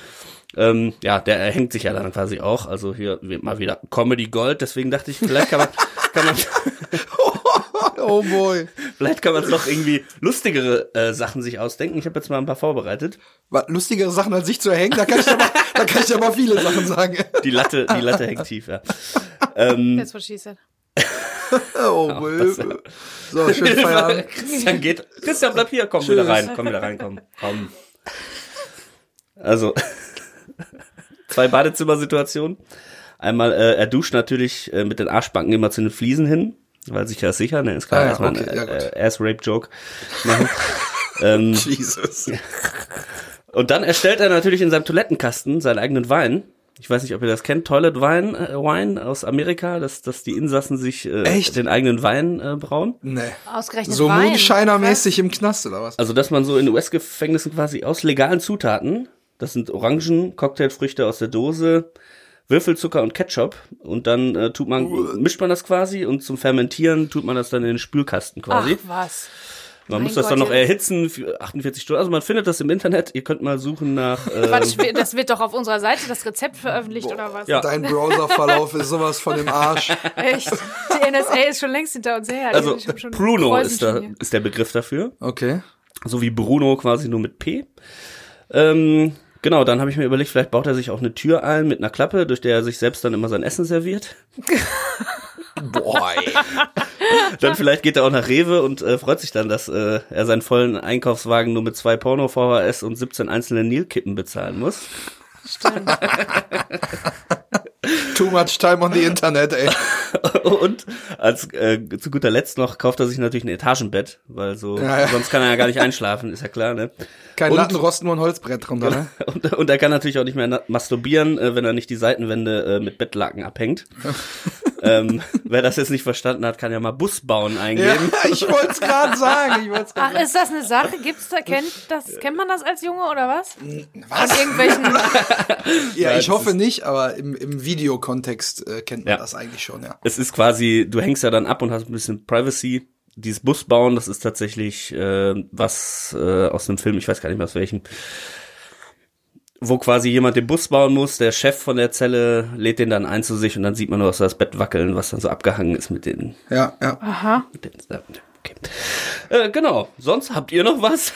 Ähm, ja, der hängt sich ja dann quasi auch. Also hier mal wieder Comedy Gold. Deswegen dachte ich, vielleicht kann man, [LAUGHS] kann man [LAUGHS] oh boy. Vielleicht kann man noch irgendwie lustigere äh, Sachen sich ausdenken. Ich habe jetzt mal ein paar vorbereitet. Was, lustigere Sachen als sich zu hängen? Da kann ich aber, da kann ich aber viele Sachen sagen. Die Latte, die Latte hängt tief, ja. Ähm, That's what she said. [LAUGHS] oh, Ach, so, schön [LAUGHS] Feierabend. Christian geht. Christian, bleib hier, komm Tschüss. wieder rein, komm wieder rein, komm, komm. Also, [LAUGHS] zwei Badezimmersituationen. Einmal, äh, er duscht natürlich äh, mit den Arschbacken immer zu den Fliesen hin, weil sich ja sicher, ne, ist klar, ah, ja, dass man okay, äh, ja, Ass-Rape-Joke machen. ähm, Jesus. Und dann erstellt er natürlich in seinem Toilettenkasten seinen eigenen Wein ich weiß nicht, ob ihr das kennt, Toilet Wine, äh, Wine aus Amerika, dass, dass die Insassen sich äh, Echt? den eigenen Wein äh, brauen. Nee. Ausgerechnet So Moonshiner-mäßig im Knast oder was? Also, dass man so in US-Gefängnissen quasi aus legalen Zutaten, das sind Orangen, Cocktailfrüchte aus der Dose, Würfelzucker und Ketchup und dann äh, tut man, mischt man das quasi und zum Fermentieren tut man das dann in den Spülkasten quasi. Ach was. Man muss das Gott, dann noch erhitzen für 48 Stunden. Also man findet das im Internet. Ihr könnt mal suchen nach. [LAUGHS] Ähm das wird doch auf unserer Seite das Rezept veröffentlicht Boah. oder was? Ja. Dein Browserverlauf ist sowas von dem Arsch. [LAUGHS] Echt? Die NSA ist schon längst hinter uns her. Also Bruno ist, da, ist der Begriff dafür. Okay. So wie Bruno quasi nur mit P. Ähm, Genau, dann habe ich mir überlegt, vielleicht baut er sich auch eine Tür ein mit einer Klappe, durch der er sich selbst dann immer sein Essen serviert. Boah. [LAUGHS] dann vielleicht geht er auch nach Rewe und äh, freut sich dann, dass äh, er seinen vollen Einkaufswagen nur mit zwei Porno VHS und 17 einzelnen Nilkippen bezahlen muss. Stimmt. [LAUGHS] Too much time on the Internet, ey. [LAUGHS] Und als äh, zu guter Letzt noch kauft er sich natürlich ein Etagenbett, weil so ja, ja. sonst kann er ja gar nicht einschlafen, ist ja klar, ne? Kein Lattenrost, nur ein Holzbrett drunter, ne? [LAUGHS] Und, und er kann natürlich auch nicht mehr masturbieren, äh, wenn er nicht die Seitenwände äh, mit Bettlaken abhängt. Ähm, wer das jetzt nicht verstanden hat, kann ja mal Bus bauen eingeben. Ja, ich wollte es gerade sagen. Ich Ach, sagen. ist das eine Sache? Gibt's da kennt das kennt man das als Junge oder was? Was? Irgendwelchen [LAUGHS] Ja, ich hoffe nicht, aber im, im Videokontext äh, kennt man ja. das eigentlich schon, ja. Es ist quasi, du hängst ja dann ab und hast ein bisschen Privacy. Dieses Bus bauen, das ist tatsächlich äh, was äh, aus einem Film, ich weiß gar nicht mehr aus welchem wo quasi jemand den Bus bauen muss, der Chef von der Zelle lädt den dann ein zu sich und dann sieht man nur so das Bett wackeln, was dann so abgehangen ist mit den. Ja, ja. Aha. Den, okay. Äh, genau. Sonst habt ihr noch was?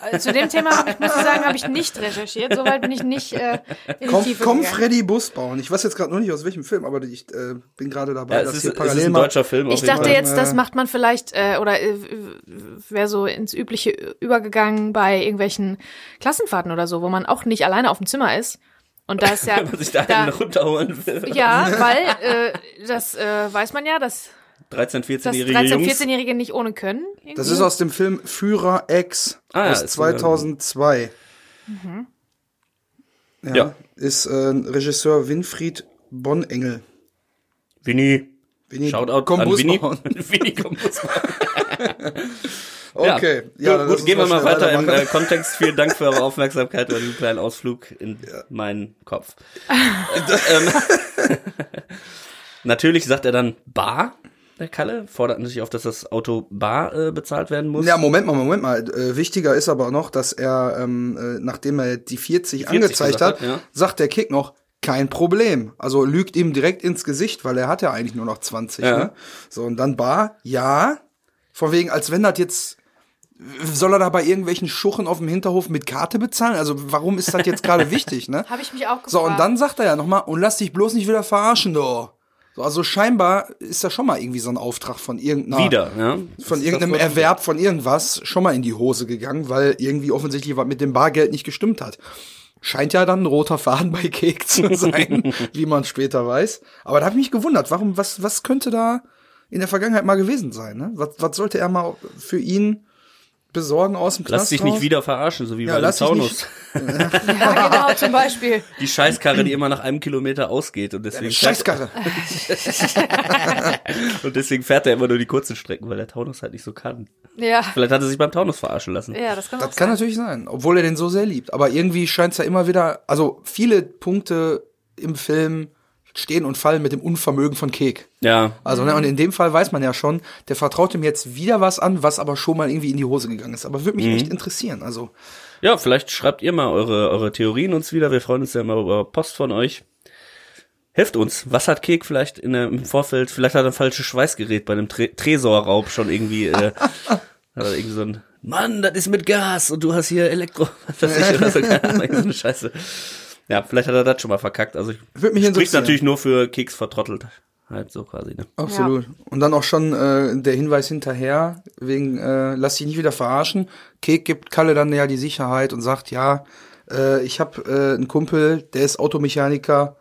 Äh, zu dem Thema ich, muss ich sagen, habe ich nicht recherchiert. Soweit bin ich nicht äh, in komm, Tiefe komm Freddy Bus bauen. Ich weiß jetzt gerade noch nicht aus welchem Film, aber ich äh, bin gerade dabei, ja, dass ist, hier parallel es ist ein deutscher Film. Ich dachte jetzt, das macht man vielleicht äh, oder äh, wäre so ins übliche übergegangen bei irgendwelchen Klassenfahrten oder so, wo man auch nicht alleine auf dem Zimmer ist. Und da ist ja. [LAUGHS] Wenn man sich da, da runterholen will. Ja, [LAUGHS] weil äh, das äh, weiß man ja, dass 13, 14-jährige 13, 14-jährige nicht ohne können. Irgendwie? Das ist aus dem Film Führer X ah, aus ja, 2002. Mhm. Ja, ja, ist äh, Regisseur Winfried Bonengel. Winnie. Winnie Shoutout Kombus an Winnie. [LAUGHS] Winnie [LAUGHS] okay. Ja, gut, gut gehen wir mal weiter im äh, Kontext. Vielen Dank für eure Aufmerksamkeit und diesen kleinen Ausflug in ja. meinen Kopf. [LAUGHS] ähm, natürlich sagt er dann Bar der Kalle? Fordert natürlich auf, dass das Auto bar äh, bezahlt werden muss. Ja, Moment mal, Moment mal. Äh, wichtiger ist aber noch, dass er, ähm, äh, nachdem er die 40, 40 angezeigt hat, hat ja. sagt der Kick noch, kein Problem. Also lügt ihm direkt ins Gesicht, weil er hat ja eigentlich nur noch 20. Ja. Ne? So, und dann bar, ja. Von wegen, als wenn das jetzt soll er da bei irgendwelchen Schuchen auf dem Hinterhof mit Karte bezahlen? Also warum ist das jetzt gerade [LAUGHS] wichtig, ne? Habe ich mich auch gefragt. So, und dann sagt er ja nochmal, und lass dich bloß nicht wieder verarschen, du. So, also scheinbar ist da schon mal irgendwie so ein Auftrag von irgendeiner Wieder, ja. von irgendeinem Erwerb von irgendwas schon mal in die Hose gegangen, weil irgendwie offensichtlich was mit dem Bargeld nicht gestimmt hat. Scheint ja dann ein roter Faden bei Cake zu [LAUGHS] sein, wie man später weiß. Aber da habe ich mich gewundert, warum, was, was könnte da in der Vergangenheit mal gewesen sein? Ne? Was, was sollte er mal für ihn besorgen aus dem Knast Lass dich nicht wieder verarschen, so wie ja, bei dem Taunus. [LAUGHS] ja, genau, zum Beispiel. Die Scheißkarre, die immer nach einem Kilometer ausgeht und deswegen. Ja, Scheißkarre. [LAUGHS] und deswegen fährt er immer nur die kurzen Strecken, weil der Taunus halt nicht so kann. Ja. Vielleicht hat er sich beim Taunus verarschen lassen. Ja, das kann Das kann sein. natürlich sein, obwohl er den so sehr liebt. Aber irgendwie scheint es ja immer wieder, also viele Punkte im Film stehen und fallen mit dem Unvermögen von Kek. Ja. Also, ne, und in dem Fall weiß man ja schon, der vertraut ihm jetzt wieder was an, was aber schon mal irgendwie in die Hose gegangen ist. Aber würde mich mhm. echt interessieren. Also. Ja, vielleicht schreibt ihr mal eure, eure Theorien uns wieder. Wir freuen uns ja immer über Post von euch. Helft uns. Was hat Kek vielleicht in der, im Vorfeld, vielleicht hat er ein falsches Schweißgerät bei einem Tre Tresorraub schon irgendwie, äh, [LAUGHS] hat er irgendwie so ein, Mann, das ist mit Gas und du hast hier Elektro, was weiß ich, oder so, [LAUGHS] keine Ahnung, so eine Scheiße. Ja, vielleicht hat er das schon mal verkackt. Also ich Würde mich spricht natürlich nur für Keks vertrottelt. Halt so quasi, ne? Absolut. Ja. Und dann auch schon äh, der Hinweis hinterher, wegen äh, lass dich nicht wieder verarschen. Kek gibt Kalle dann ja die Sicherheit und sagt, ja, äh, ich habe äh, einen Kumpel, der ist Automechaniker,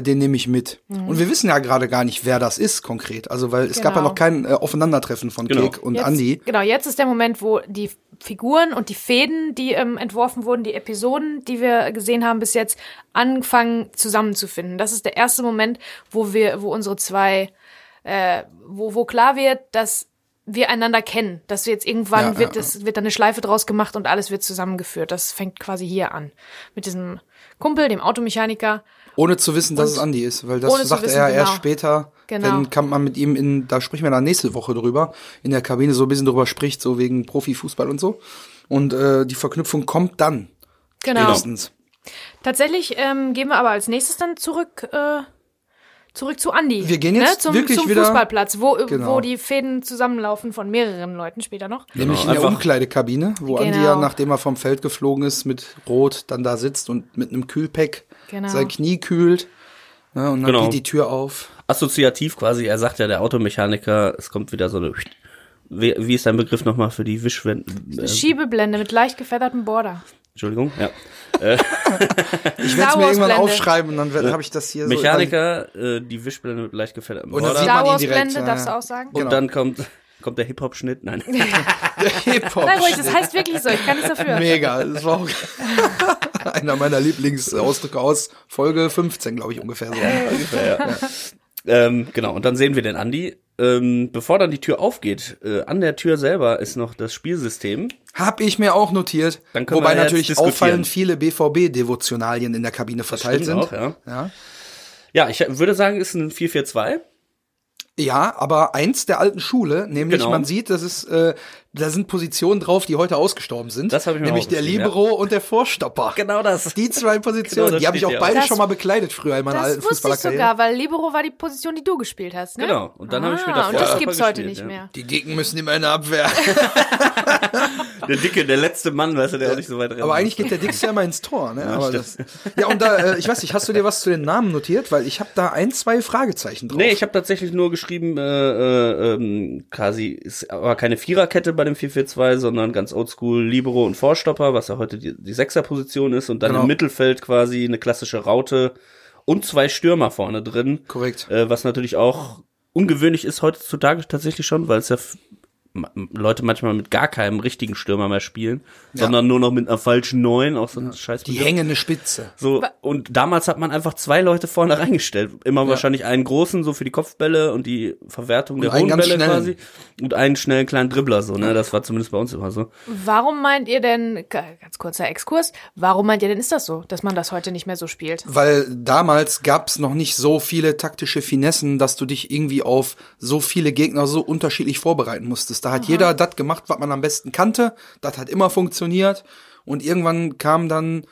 den nehme ich mit. Mhm. Und wir wissen ja gerade gar nicht, wer das ist konkret. Also, weil es genau. gab ja genau. noch kein äh, Aufeinandertreffen von genau. Kek und jetzt, Andy. Genau, jetzt ist der Moment, wo die Figuren und die Fäden, die ähm, entworfen wurden, die Episoden, die wir gesehen haben bis jetzt, anfangen zusammenzufinden. Das ist der erste Moment, wo wir, wo unsere zwei, äh, wo, wo klar wird, dass wir einander kennen, dass wir jetzt irgendwann ja, wird es ja. wird dann eine Schleife draus gemacht und alles wird zusammengeführt. Das fängt quasi hier an mit diesem Kumpel, dem Automechaniker ohne zu wissen, dass und es Andi ist, weil das sagt wissen, er ja genau. erst später, genau. wenn kann man mit ihm in, da sprechen wir dann nächste Woche drüber, in der Kabine so ein bisschen drüber spricht, so wegen Profifußball und so. Und äh, die Verknüpfung kommt dann. Genau. Spätestens. Tatsächlich ähm, gehen wir aber als nächstes dann zurück äh, zurück zu Andi. Wir gehen jetzt ne? zum, wirklich zum wieder, Fußballplatz, wo, genau. wo die Fäden zusammenlaufen von mehreren Leuten später noch. Nämlich Genau, in der einfach- Umkleidekabine, wo Genau. Andi ja, nachdem er vom Feld geflogen ist, mit Rot dann da sitzt und mit einem Kühlpack Genau. sein Knie kühlt. Ne, und dann Genau. geht die Tür auf. Assoziativ quasi, er sagt ja, der Automechaniker, es kommt wieder so eine. Wie, wie ist dein Begriff nochmal für die Wischwände? Äh, Schiebeblende mit leicht gefeddertem Border. Entschuldigung, ja. [LAUGHS] Ich werde es mir irgendwann aufschreiben und dann habe ich das hier Mechaniker, äh, die Wischblende mit leicht gefällertem Und dann Border. sieht man Star ihn Wars direkt, Blende, ja, darfst du auch sagen? Und genau. dann kommt, kommt der Hip-Hop-Schnitt. Nein. so Hip-Hop. Sei ruhig, das heißt wirklich so, ich kann nichts dafür. Mega. Das war auch [LAUGHS] [LAUGHS] einer meiner Lieblingsausdrücke aus Folge 15, glaube ich, ungefähr so. ungefähr, ja. ähm, genau, und dann sehen wir den Andi. Ähm, bevor dann die Tür aufgeht, äh, an der Tür selber ist noch das Spielsystem. Hab ich mir auch notiert. Dann können Wobei wir natürlich auffallend viele BVB-Devotionalien in der Kabine verteilt sind. auch, ja. ja. Ja, ich würde sagen, ist ein 4-4-2. Ja, aber eins der alten Schule, nämlich Genau. man sieht, das ist, äh, da sind Positionen drauf, die heute ausgestorben sind. Das hab ich mir Nämlich auch der Libero und der Vorstopper. [LAUGHS] Genau das. Die zwei Positionen, Genau, das die habe ich auch beide auch. schon mal bekleidet früher in meiner Das alten wusste ich Fußballerkarriere. sogar, weil Libero war die Position, die du gespielt hast, ne? Genau. Und dann habe ich mir Ah, davor Und das gibt's heute gespielt, nicht ja. mehr. Die Dicken müssen immer in der Abwehr. [LAUGHS] Der Dicke, der letzte Mann, weißt du, der auch nicht so weit rennt. Aber eigentlich geht der Dickste ja immer ins Tor, ne? Aber stimmt. das, ja, und da, äh, ich weiß nicht, hast du dir was zu den Namen notiert? Weil ich habe da ein, zwei Fragezeichen drauf. Nee, ich habe tatsächlich nur geschrieben, äh, äh, ähm, quasi ist aber keine Viererkette bei dem 4-4-2, sondern ganz oldschool Libero und Vorstopper, was ja heute die, die Sechserposition ist und dann Genau. im Mittelfeld quasi eine klassische Raute und zwei Stürmer vorne drin. Korrekt. Äh, was natürlich auch ungewöhnlich ist heutzutage tatsächlich schon, weil es ja Leute manchmal mit gar keinem richtigen Stürmer mehr spielen, sondern nur noch mit einer falschen Neun, auch so ein scheiß Die hängende Spitze. So, und damals hat man einfach zwei Leute vorne [LAUGHS] reingestellt. Immer wahrscheinlich einen großen, so für die Kopfbälle und die Verwertung der einen hohen Bälle schnellen. quasi. Und einen schnellen kleinen Dribbler, so, ne? Das war zumindest bei uns immer so. Warum meint ihr denn, ga- ganz kurzer Exkurs, warum meint ihr denn, ist das so, dass man das heute nicht mehr so spielt? Weil damals gab's noch nicht so viele taktische Finessen, dass du dich irgendwie auf so viele Gegner so unterschiedlich vorbereiten musstest. Da hat jeder das gemacht, was man am besten kannte. Das hat immer funktioniert. Und irgendwann kam dann,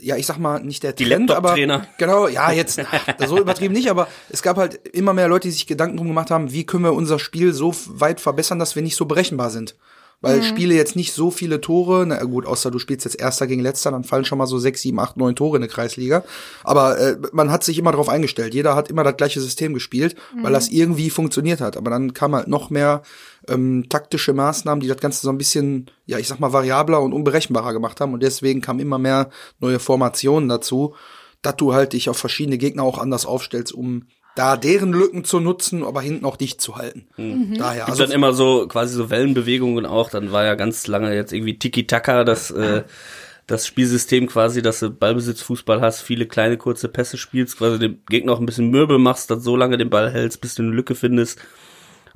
ja, ich sag mal, nicht der Die Trend, aber genau, ja, jetzt [LAUGHS] so übertrieben nicht, aber es gab halt immer mehr Leute, die sich Gedanken drum gemacht haben, wie können wir unser Spiel so weit verbessern, dass wir nicht so berechenbar sind. Weil Spiele jetzt nicht so viele Tore, na gut, außer du spielst jetzt Erster gegen Letzter, dann fallen schon mal so sechs, sieben, acht, neun Tore in der Kreisliga. Aber äh, man hat sich immer darauf eingestellt. Jeder hat immer das gleiche System gespielt, weil das irgendwie funktioniert hat. Aber dann kam halt noch mehr ähm, taktische Maßnahmen, die das Ganze so ein bisschen, ja, ich sag mal, variabler und unberechenbarer gemacht haben. Und deswegen kamen immer mehr neue Formationen dazu, dass du halt dich auf verschiedene Gegner auch anders aufstellst, um da deren Lücken zu nutzen, aber hinten auch dicht zu halten. Daher, Gibt also dann immer so quasi so Wellenbewegungen auch. Dann war ja ganz lange jetzt irgendwie Tiki-Taka, das, äh, das Spielsystem quasi, dass du Ballbesitzfußball hast, viele kleine kurze Pässe spielst, quasi dem Gegner auch ein bisschen Mürbel machst, dann so lange den Ball hältst, bis du eine Lücke findest.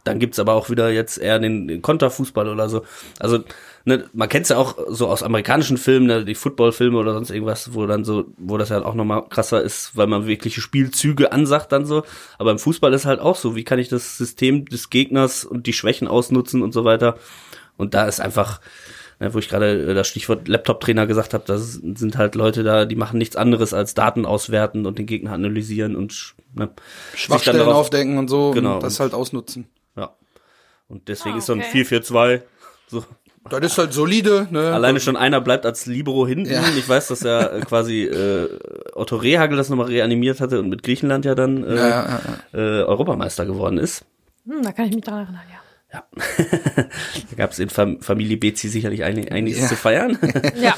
Dann gibt's aber auch wieder jetzt eher den, den Konterfußball oder so. Also, ne, man kennt's ja auch so aus amerikanischen Filmen, ne, die Footballfilme oder sonst irgendwas, wo dann so, wo das ja auch nochmal krasser ist, weil man wirkliche Spielzüge ansagt dann so. Aber im Fußball ist halt auch so, wie kann ich das System des Gegners und die Schwächen ausnutzen und so weiter. Und da ist einfach, ne, wo ich gerade äh, das Stichwort Laptop-Trainer gesagt habe, das sind halt Leute da, die machen nichts anderes als Daten auswerten und den Gegner analysieren und ne, Schwachstellen dann darauf- aufdecken und so Genau. und das halt ausnutzen. Ja. Und deswegen Ah, ist so ein okay. 4-4-2 so. Das ist halt solide, ne? Alleine schon einer bleibt als Libero hinten. Ja. Ich weiß, dass er äh, [LAUGHS] quasi äh, Otto Rehagel das nochmal reanimiert hatte und mit Griechenland ja dann äh, Ja, ja, ja, Äh, Europameister geworden ist. Hm, da kann ich mich dran erinnern, ja. Ja. [LAUGHS] da gab es in Fam Familie Bezi sicherlich einig, einiges Ja. zu feiern. [LAUGHS] Ja,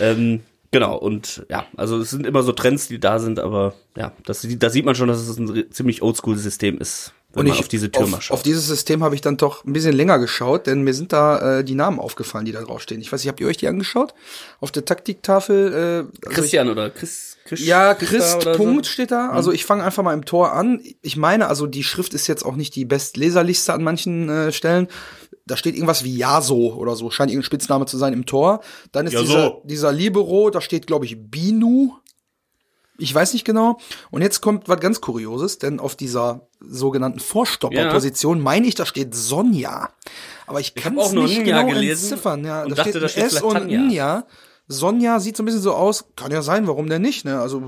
ähm, genau, und ja, also es sind immer so Trends, die da sind, aber ja, das, da sieht man schon, dass es ein ziemlich oldschool-System ist, wenn Und man ich, auf diese Tür mal auf, schaut. auf dieses System habe ich dann doch ein bisschen länger geschaut, denn mir sind da äh, die Namen aufgefallen, die da draufstehen. Ich weiß nicht, habt ihr euch die angeschaut? Auf der Taktiktafel. Äh, also Christian oder Chris, Chris Ich, ja, Christ oder Punkt so? steht da. Also ich fange einfach mal im Tor an. Ich meine, also die Schrift ist jetzt auch nicht die bestleserlichste an manchen äh, Stellen. Da steht irgendwas wie Yaso oder so, scheint irgendein Spitzname zu sein im Tor. Dann ist Ja, dieser, so. dieser Libero, da steht, glaube ich, Binu. Ich weiß nicht genau. Und jetzt kommt was ganz Kurioses, denn auf dieser sogenannten Vorstopperposition meine ich, da steht Sonja. Aber ich kann es nicht Nja genau gelesen entziffern. Ja, da dachte, steht da steht S und Tanja. ein Nja. Sonja sieht so ein bisschen so aus. Kann ja sein, warum denn nicht? Ne? Also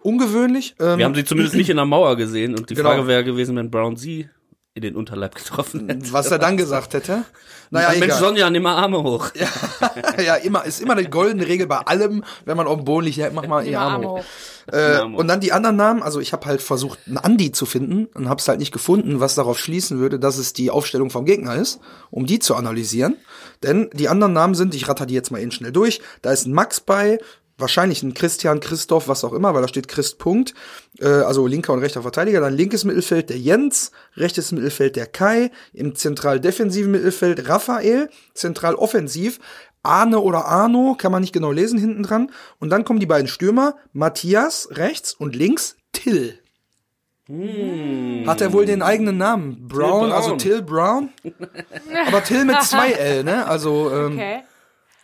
ungewöhnlich. Ähm, Wir haben sie zumindest nicht in der Mauer gesehen und die genau. Frage wäre gewesen, wenn Brown sie in den Unterleib getroffen hätte. Was er dann gesagt hätte? Naja, Mensch, egal. Sonja, nimm mal Arme hoch. Ja, [LAUGHS] ja, immer, ist immer eine goldene Regel bei allem, wenn man auf dem Boden liegt, ja, mach mal die Arme hoch. Äh, und dann die anderen Namen, also ich habe halt versucht, einen Andi zu finden und habe es halt nicht gefunden, was darauf schließen würde, dass es die Aufstellung vom Gegner ist, um die zu analysieren. Denn die anderen Namen sind, ich ratter die jetzt mal eben schnell durch, da ist ein Max bei, wahrscheinlich ein Christian, Christoph, was auch immer, weil da steht Christ Punkt, äh, also linker und rechter Verteidiger, dann linkes Mittelfeld der Jens, rechtes Mittelfeld der Kai, im zentral defensiven Mittelfeld Raphael, zentral offensiv Arne oder Arno, kann man nicht genau lesen hinten dran, und dann kommen die beiden Stürmer, Matthias rechts und links Till. Hm. Hat er wohl den eigenen Namen? Brown, Brown. also Till Brown. [LAUGHS] Aber Till mit zwei L, ne? Also ähm, okay.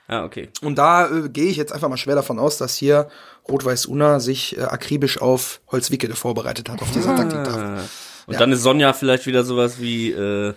Ah, okay. Und da äh, gehe ich jetzt einfach mal schwer davon aus, dass hier Rot-Weiß Una sich äh, akribisch auf Holzwickede vorbereitet hat, auf dieser ah. Taktiktafel. Und ja. dann ist Sonja vielleicht wieder sowas wie, äh,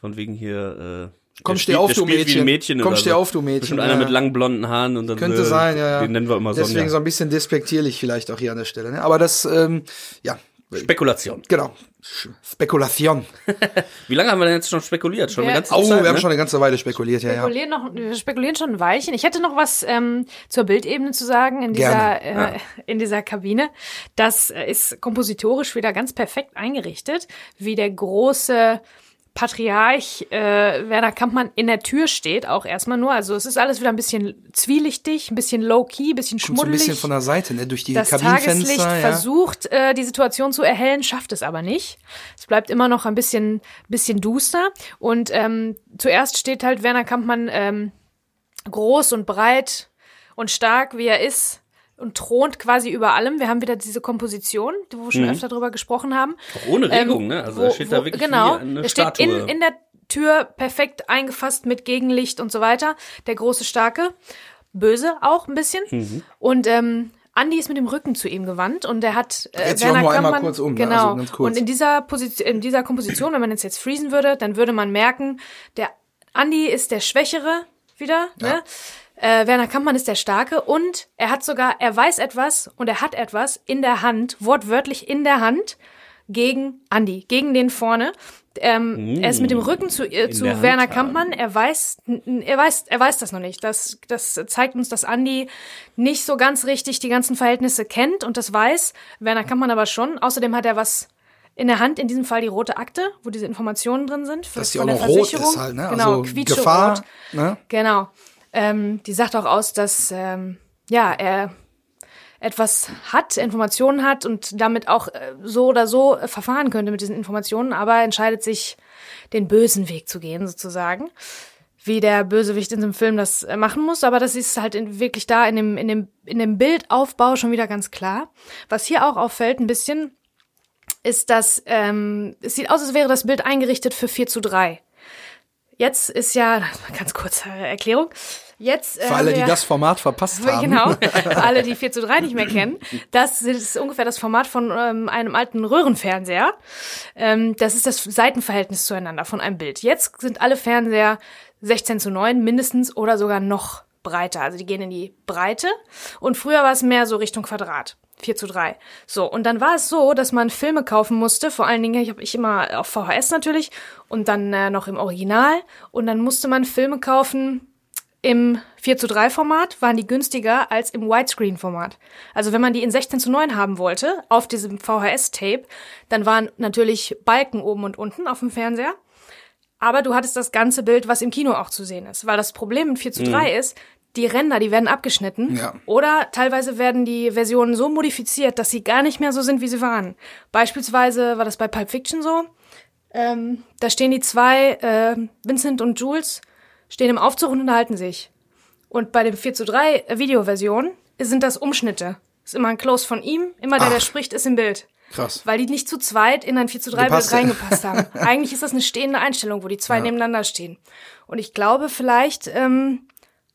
von wegen hier, äh, Komm, steh auf, du Mädchen. Mädchen Komm, steh so. auf, du Mädchen. Bestimmt ja. einer mit langen blonden Haaren und dann Könnte sein, ja, ja. Den nennen wir immer Sonja. Deswegen so ein bisschen despektierlich vielleicht auch hier an der Stelle. Ne? Aber das, ähm, ja, Spekulation. Genau. Spekulation. [LAUGHS] Wie lange haben wir denn jetzt schon spekuliert? Schon eine ganze oh, Zeit, wir haben ne? schon eine ganze Weile spekuliert, ja, spekulieren ja. Noch, wir spekulieren schon ein Weilchen. Ich hätte noch was ähm, zur Bildebene zu sagen in dieser, äh, ja. in dieser Kabine. Das ist kompositorisch wieder ganz perfekt eingerichtet, wie der große Patriarch äh, Werner Kampmann in der Tür steht, auch erstmal nur. Also es ist alles wieder ein bisschen zwielichtig, ein bisschen low-key, ein bisschen schmuddelig. Kommt so ein bisschen von der Seite, ne? durch die das Kabinenfenster. Tageslicht ja. versucht, äh, die Situation zu erhellen, schafft es aber nicht. Es bleibt immer noch ein bisschen, bisschen duster. Und ähm, zuerst steht halt Werner Kampmann ähm, groß und breit und stark, wie er ist, und thront quasi über allem. Wir haben wieder diese Komposition, wo wir schon mhm. öfter drüber gesprochen haben. Auch ohne Regung, ähm, ne? Also wo, er steht wo, da wirklich genau, wie eine er steht Statue. In, in der Tür perfekt eingefasst mit Gegenlicht und so weiter. Der große Starke. Böse auch ein bisschen. Mhm. Und ähm, Andi ist mit dem Rücken zu ihm gewandt und er hat äh, jetzt Werner nur einmal kurz um, ne? genau. Ne? Also und in dieser Position, in dieser Komposition, wenn man jetzt jetzt freezen würde, dann würde man merken, der Andi ist der Schwächere wieder, ja. ne? Äh, Werner Kampmann ist der Starke und er hat sogar, er weiß etwas und er hat etwas in der Hand, wortwörtlich in der Hand, gegen Andi, gegen den vorne. Ähm, mm. Er ist mit dem Rücken zu, äh, zu Werner Kampmann. Er weiß, er weiß, er weiß das noch nicht. Das, das zeigt uns, dass Andi nicht so ganz richtig die ganzen Verhältnisse kennt und das weiß. Werner Kampmann aber schon. Außerdem hat er was in der Hand, in diesem Fall die rote Akte, wo diese Informationen drin sind. Für, Dass die auch noch rot ist halt, ne? Genau, also Gefahr, ne? Genau. Ähm, die sagt auch aus, dass ähm, ja er etwas hat, Informationen hat und damit auch äh, so oder so äh, verfahren könnte mit diesen Informationen, aber entscheidet sich, den bösen Weg zu gehen, sozusagen. Wie der Bösewicht in dem Film das äh, machen muss, aber das ist halt in, wirklich da in dem, in, dem, in dem Bildaufbau schon wieder ganz klar. Was hier auch auffällt, ein bisschen, ist, dass ähm, es sieht aus, als wäre das Bild eingerichtet für 4 zu 3. Jetzt ist ja, ganz kurze Erklärung. Jetzt, äh, für alle, die das Format verpasst [LAUGHS] haben. Genau, [LAUGHS] für alle, die 4 zu 3 nicht mehr kennen. Das ist ungefähr das Format von ähm, einem alten Röhrenfernseher. Ähm, das ist das Seitenverhältnis zueinander von einem Bild. Jetzt sind alle Fernseher 16 zu 9 mindestens oder sogar noch breiter. Also die gehen in die Breite. Und früher war es mehr so Richtung Quadrat. 4 zu 3. So, und dann war es so, dass man Filme kaufen musste, vor allen Dingen, ich habe ich immer auf VHS natürlich und dann äh, noch im Original. Und dann musste man Filme kaufen im 4 zu 3 Format, waren die günstiger als im Widescreen Format. Also wenn man die in 16 zu 9 haben wollte, auf diesem VHS-Tape, dann waren natürlich Balken oben und unten auf dem Fernseher. Aber du hattest das ganze Bild, was im Kino auch zu sehen ist. Weil das Problem in 4 zu 3 mhm. ist, die Ränder, die werden abgeschnitten. Ja. Oder teilweise werden die Versionen so modifiziert, dass sie gar nicht mehr so sind, wie sie waren. Beispielsweise war das bei Pulp Fiction so. Ähm, da stehen die zwei, äh, Vincent und Jules, stehen im Aufzug und unterhalten sich. Und bei dem 4 zu 3 Videoversion sind das Umschnitte. Ist immer ein Close von ihm, immer der, Ach. der spricht, ist im Bild. Krass. Weil die nicht zu zweit in ein 4 zu 3 Bild reingepasst haben. [LAUGHS] Eigentlich ist das eine stehende Einstellung, wo die zwei ja. nebeneinander stehen. Und ich glaube, vielleicht ähm,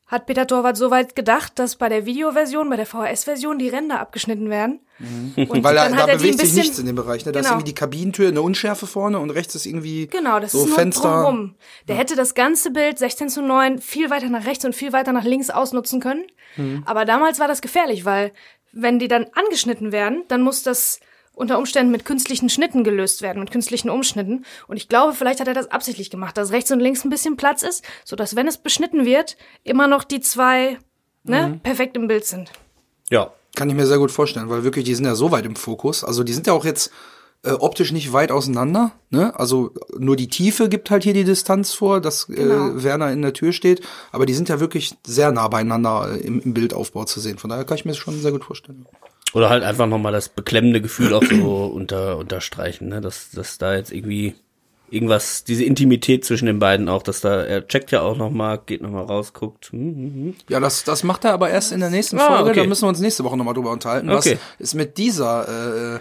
hat Peter Torwart so weit gedacht, dass bei der Videoversion, bei der VHS-Version die Ränder abgeschnitten werden. Mhm. Und Weil da, da bewegt sich nichts in dem Bereich. Ne? Da genau. ist irgendwie die Kabinentür, eine Unschärfe vorne und rechts ist irgendwie genau, das so ist nur Fenster. Drumrum. Der ja. hätte das ganze Bild 16 zu 9 viel weiter nach rechts und viel weiter nach links ausnutzen können. Mhm. Aber damals war das gefährlich, weil wenn die dann angeschnitten werden, dann muss das unter Umständen mit künstlichen Schnitten gelöst werden, mit künstlichen Umschnitten. Und ich glaube, vielleicht hat er das absichtlich gemacht, dass rechts und links ein bisschen Platz ist, so dass wenn es beschnitten wird, immer noch die zwei ne, mhm. perfekt im Bild sind. Ja. Kann ich mir sehr gut vorstellen, weil wirklich, die sind ja so weit im Fokus. Also die sind ja auch jetzt äh, optisch nicht weit auseinander. Ne? Also nur die Tiefe gibt halt hier die Distanz vor, dass äh, genau. äh, Werner in der Tür steht. Aber die sind ja wirklich sehr nah beieinander äh, im, im Bildaufbau zu sehen. Von daher kann ich mir das schon sehr gut vorstellen. Oder halt einfach nochmal das beklemmende Gefühl auch so [CLEARS THROAT] unter, unterstreichen, ne? dass, dass da jetzt irgendwie irgendwas, diese Intimität zwischen den beiden auch, dass da, er checkt ja auch nochmal, geht nochmal raus, guckt. Hm, hm, hm. Ja, das, das macht er aber erst in der nächsten ah, Folge, okay. da müssen wir uns nächste Woche nochmal drüber unterhalten, okay. was es mit dieser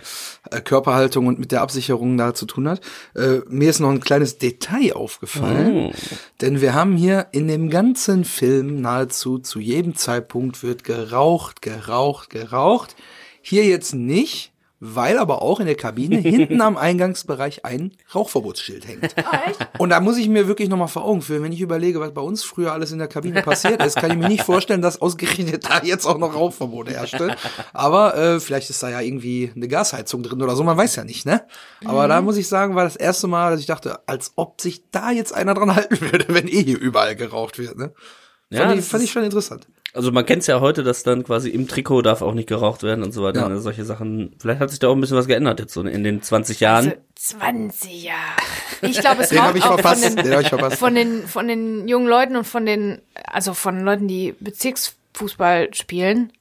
äh, Körperhaltung und mit der Absicherung da zu tun hat. Äh, mir ist noch ein kleines Detail aufgefallen, oh. denn wir haben hier in dem ganzen Film nahezu zu jedem Zeitpunkt wird geraucht, geraucht, geraucht. Hier jetzt nicht, weil aber auch in der Kabine [LAUGHS] hinten am Eingangsbereich ein Rauchverbotsschild hängt. [LAUGHS] Und da muss ich mir wirklich nochmal vor Augen führen, wenn ich überlege, was bei uns früher alles in der Kabine passiert ist, kann ich mir nicht vorstellen, dass ausgerechnet da jetzt auch noch Rauchverbot herrschte. Aber äh, vielleicht ist da ja irgendwie eine Gasheizung drin oder so, man weiß ja nicht, ne? Aber mhm. da muss ich sagen, war das erste Mal, dass ich dachte, als ob sich da jetzt einer dran halten würde, [LAUGHS] wenn eh hier überall geraucht wird, ne? Fand, ja, ich, fand ich schon interessant. Also man kennt es ja heute, dass dann quasi im Trikot darf auch nicht geraucht werden und so weiter. Ja. Ne, solche Sachen. Vielleicht hat sich da auch ein bisschen was geändert jetzt so in den 20 Jahren. Also 20 Jahre. Ich glaube, es raucht auch von den, den, von den von den jungen Leuten und von den also von Leuten, die Bezirksfußball spielen.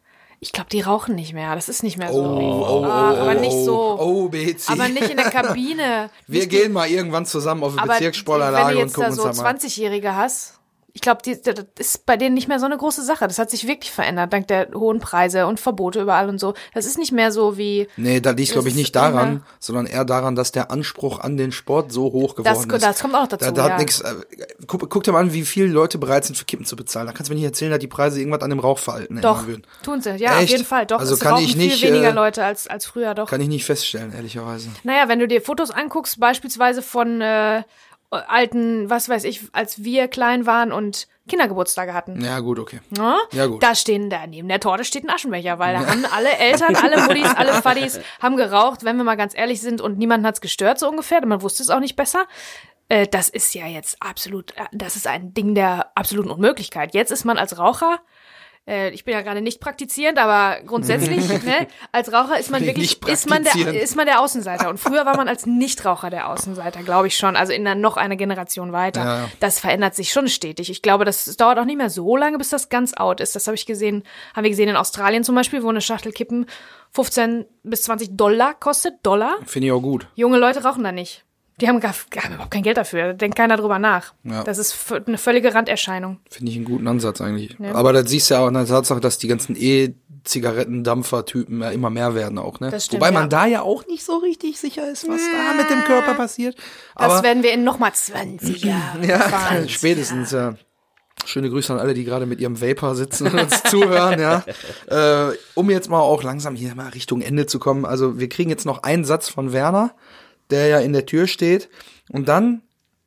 Ich glaube, die rauchen nicht mehr. Das ist nicht mehr so. Oh, oh, oh, ah, aber nicht so. Oh, BC. Aber nicht in der Kabine. Wir nicht gehen mal irgendwann zusammen auf eine Bezirkssportanlage und gucken uns da mal. Wenn du jetzt da so 20-Jährige hast, ich glaube, das ist bei denen nicht mehr so eine große Sache. Das hat sich wirklich verändert, dank der hohen Preise und Verbote überall und so. Das ist nicht mehr so wie. Nee, da liegt, glaube ich, nicht daran, sondern eher daran, dass der Anspruch an den Sport so hoch geworden das, ist. Das kommt auch dazu. Da, da ja. hat nix, äh, guck, guck dir mal an, wie viele Leute bereit sind, für Kippen zu bezahlen. Da kannst du mir nicht erzählen, dass die Preise irgendwas an dem Rauchverhalten Doch, würden. tun sie. Ja, Echt? auf jeden Fall. Doch, also es kann ich nicht, viel weniger äh, Leute als, als früher, doch. Kann ich nicht feststellen, ehrlicherweise. Naja, wenn du dir Fotos anguckst, beispielsweise von äh, alten, was weiß ich, als wir klein waren und Kindergeburtstage hatten. Ja, gut, okay. Ja? ja, gut. Da stehen, da neben der Torte steht ein Aschenbecher, weil da haben alle Eltern, alle Muddis, alle [LAUGHS] Fuddies haben geraucht, wenn wir mal ganz ehrlich sind und niemanden hat's gestört, so ungefähr, man wusste es auch nicht besser. Äh, das ist ja jetzt absolut, äh, das ist ein Ding der absoluten Unmöglichkeit. Jetzt ist man als Raucher äh, ich bin ja gerade nicht praktizierend, aber grundsätzlich, ne, als Raucher ist man wirklich, ist man der, ist man der Außenseiter. Und früher war man als Nichtraucher der Außenseiter, glaube ich schon. Also in der, noch eine Generation weiter. Ja. Das verändert sich schon stetig. Ich glaube, das, das dauert auch nicht mehr so lange, bis das ganz out ist. Das habe ich gesehen, haben wir gesehen in Australien zum Beispiel, wo eine Schachtel Kippen 15 bis 20 Dollar kostet. Dollar. Finde ich auch gut. Junge Leute rauchen da nicht. Die haben, gar, haben überhaupt kein Geld dafür. Da denkt keiner drüber nach. Ja. Das ist eine völlige Randerscheinung. Finde ich einen guten Ansatz eigentlich. Ja. Aber da siehst du ja auch an der Tatsache, dass die ganzen E-Zigarettendampfer-Typen ja immer mehr werden auch, ne? Stimmt, Wobei man ja. da ja auch nicht so richtig sicher ist, was da mit dem Körper passiert. Aber das werden wir in nochmal 20 [CLEARS THROAT] Jahren. ja, [LAUGHS] spätestens, ja. Schöne Grüße an alle, die gerade mit ihrem Vapor sitzen und uns zuhören, ja. [LAUGHS] Äh, um jetzt mal auch langsam hier mal Richtung Ende zu kommen. Also wir kriegen jetzt noch einen Satz von Werner der ja in der Tür steht und dann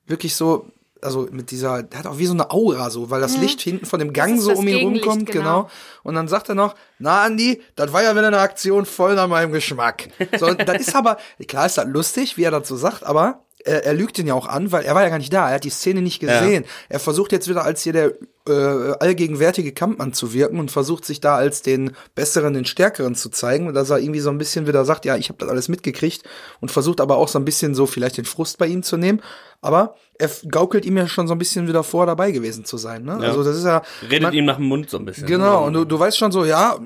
wirklich so, also mit dieser, der hat auch wie so eine Aura so, weil das mhm. Licht hinten von dem Gang so um ihn rumkommt, genau. genau. Und dann sagt er noch, na Andi, das war ja wieder eine Aktion voll nach meinem Geschmack. So, das ist aber, klar ist das lustig, wie er dazu sagt, aber er, er lügt ihn ja auch an, weil er war ja gar nicht da, er hat die Szene nicht gesehen. Ja. Er versucht jetzt wieder als hier der äh, allgegenwärtige Kampfmann zu wirken und versucht sich da als den besseren, den stärkeren zu zeigen, dass er irgendwie so ein bisschen wieder sagt, ja, ich habe das alles mitgekriegt und versucht aber auch so ein bisschen so vielleicht den Frust bei ihm zu nehmen, aber er gaukelt ihm ja schon so ein bisschen wieder vor, dabei gewesen zu sein. Ne? Ja. Also das ist ja redet man, ihm nach dem Mund so ein bisschen. Genau und du, du weißt schon so, ja,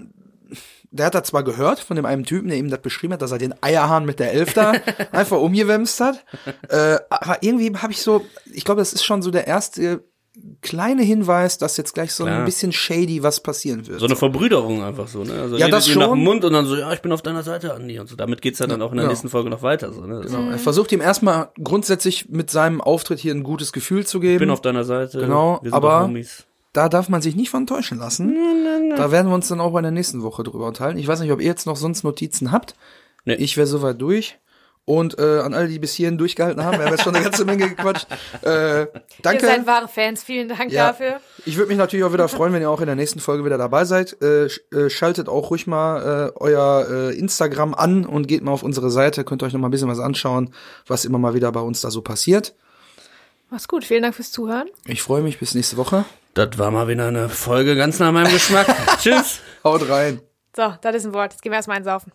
der hat da zwar gehört von dem einen Typen, der ihm das beschrieben hat, dass er den Eierhahn mit der Elf da [LAUGHS] einfach umgewämst hat. Äh, aber irgendwie habe ich so, ich glaube, das ist schon so der erste kleine Hinweis, dass jetzt gleich so Klar. ein bisschen shady was passieren wird. So eine Verbrüderung einfach so, ne? Also ja, das schon. nach dem Mund und dann so, ja, ich bin auf deiner Seite, Andi. Und so. Damit geht's ja dann auch in der ja. nächsten Folge noch weiter. So, ne? Genau. Er versucht ihm erstmal grundsätzlich mit seinem Auftritt hier ein gutes Gefühl zu geben. Ich bin auf deiner Seite. Genau, aber da darf man sich nicht von täuschen lassen. Nein, nein, nein. Da werden wir uns dann auch bei der nächsten Woche drüber unterhalten. Ich weiß nicht, ob ihr jetzt noch sonst Notizen habt. Nee. Ich wäre soweit durch. Und äh, an alle, die bis hierhin durchgehalten haben, wir haben jetzt schon eine ganze Menge gequatscht. Äh, danke. Ihr seid wahre Fans, vielen Dank ja. dafür. Ich würde mich natürlich auch wieder [LAUGHS] freuen, wenn ihr auch in der nächsten Folge wieder dabei seid. Äh, äh, schaltet auch ruhig mal äh, euer äh, Instagram an und geht mal auf unsere Seite, könnt euch noch mal ein bisschen was anschauen, was immer mal wieder bei uns da so passiert. Mach's gut, vielen Dank fürs Zuhören. Ich freue mich, bis nächste Woche. Das war mal wieder eine Folge ganz nach meinem Geschmack. [LAUGHS] Tschüss. Haut rein. So, das ist ein Wort. Jetzt gehen wir erstmal einsaufen.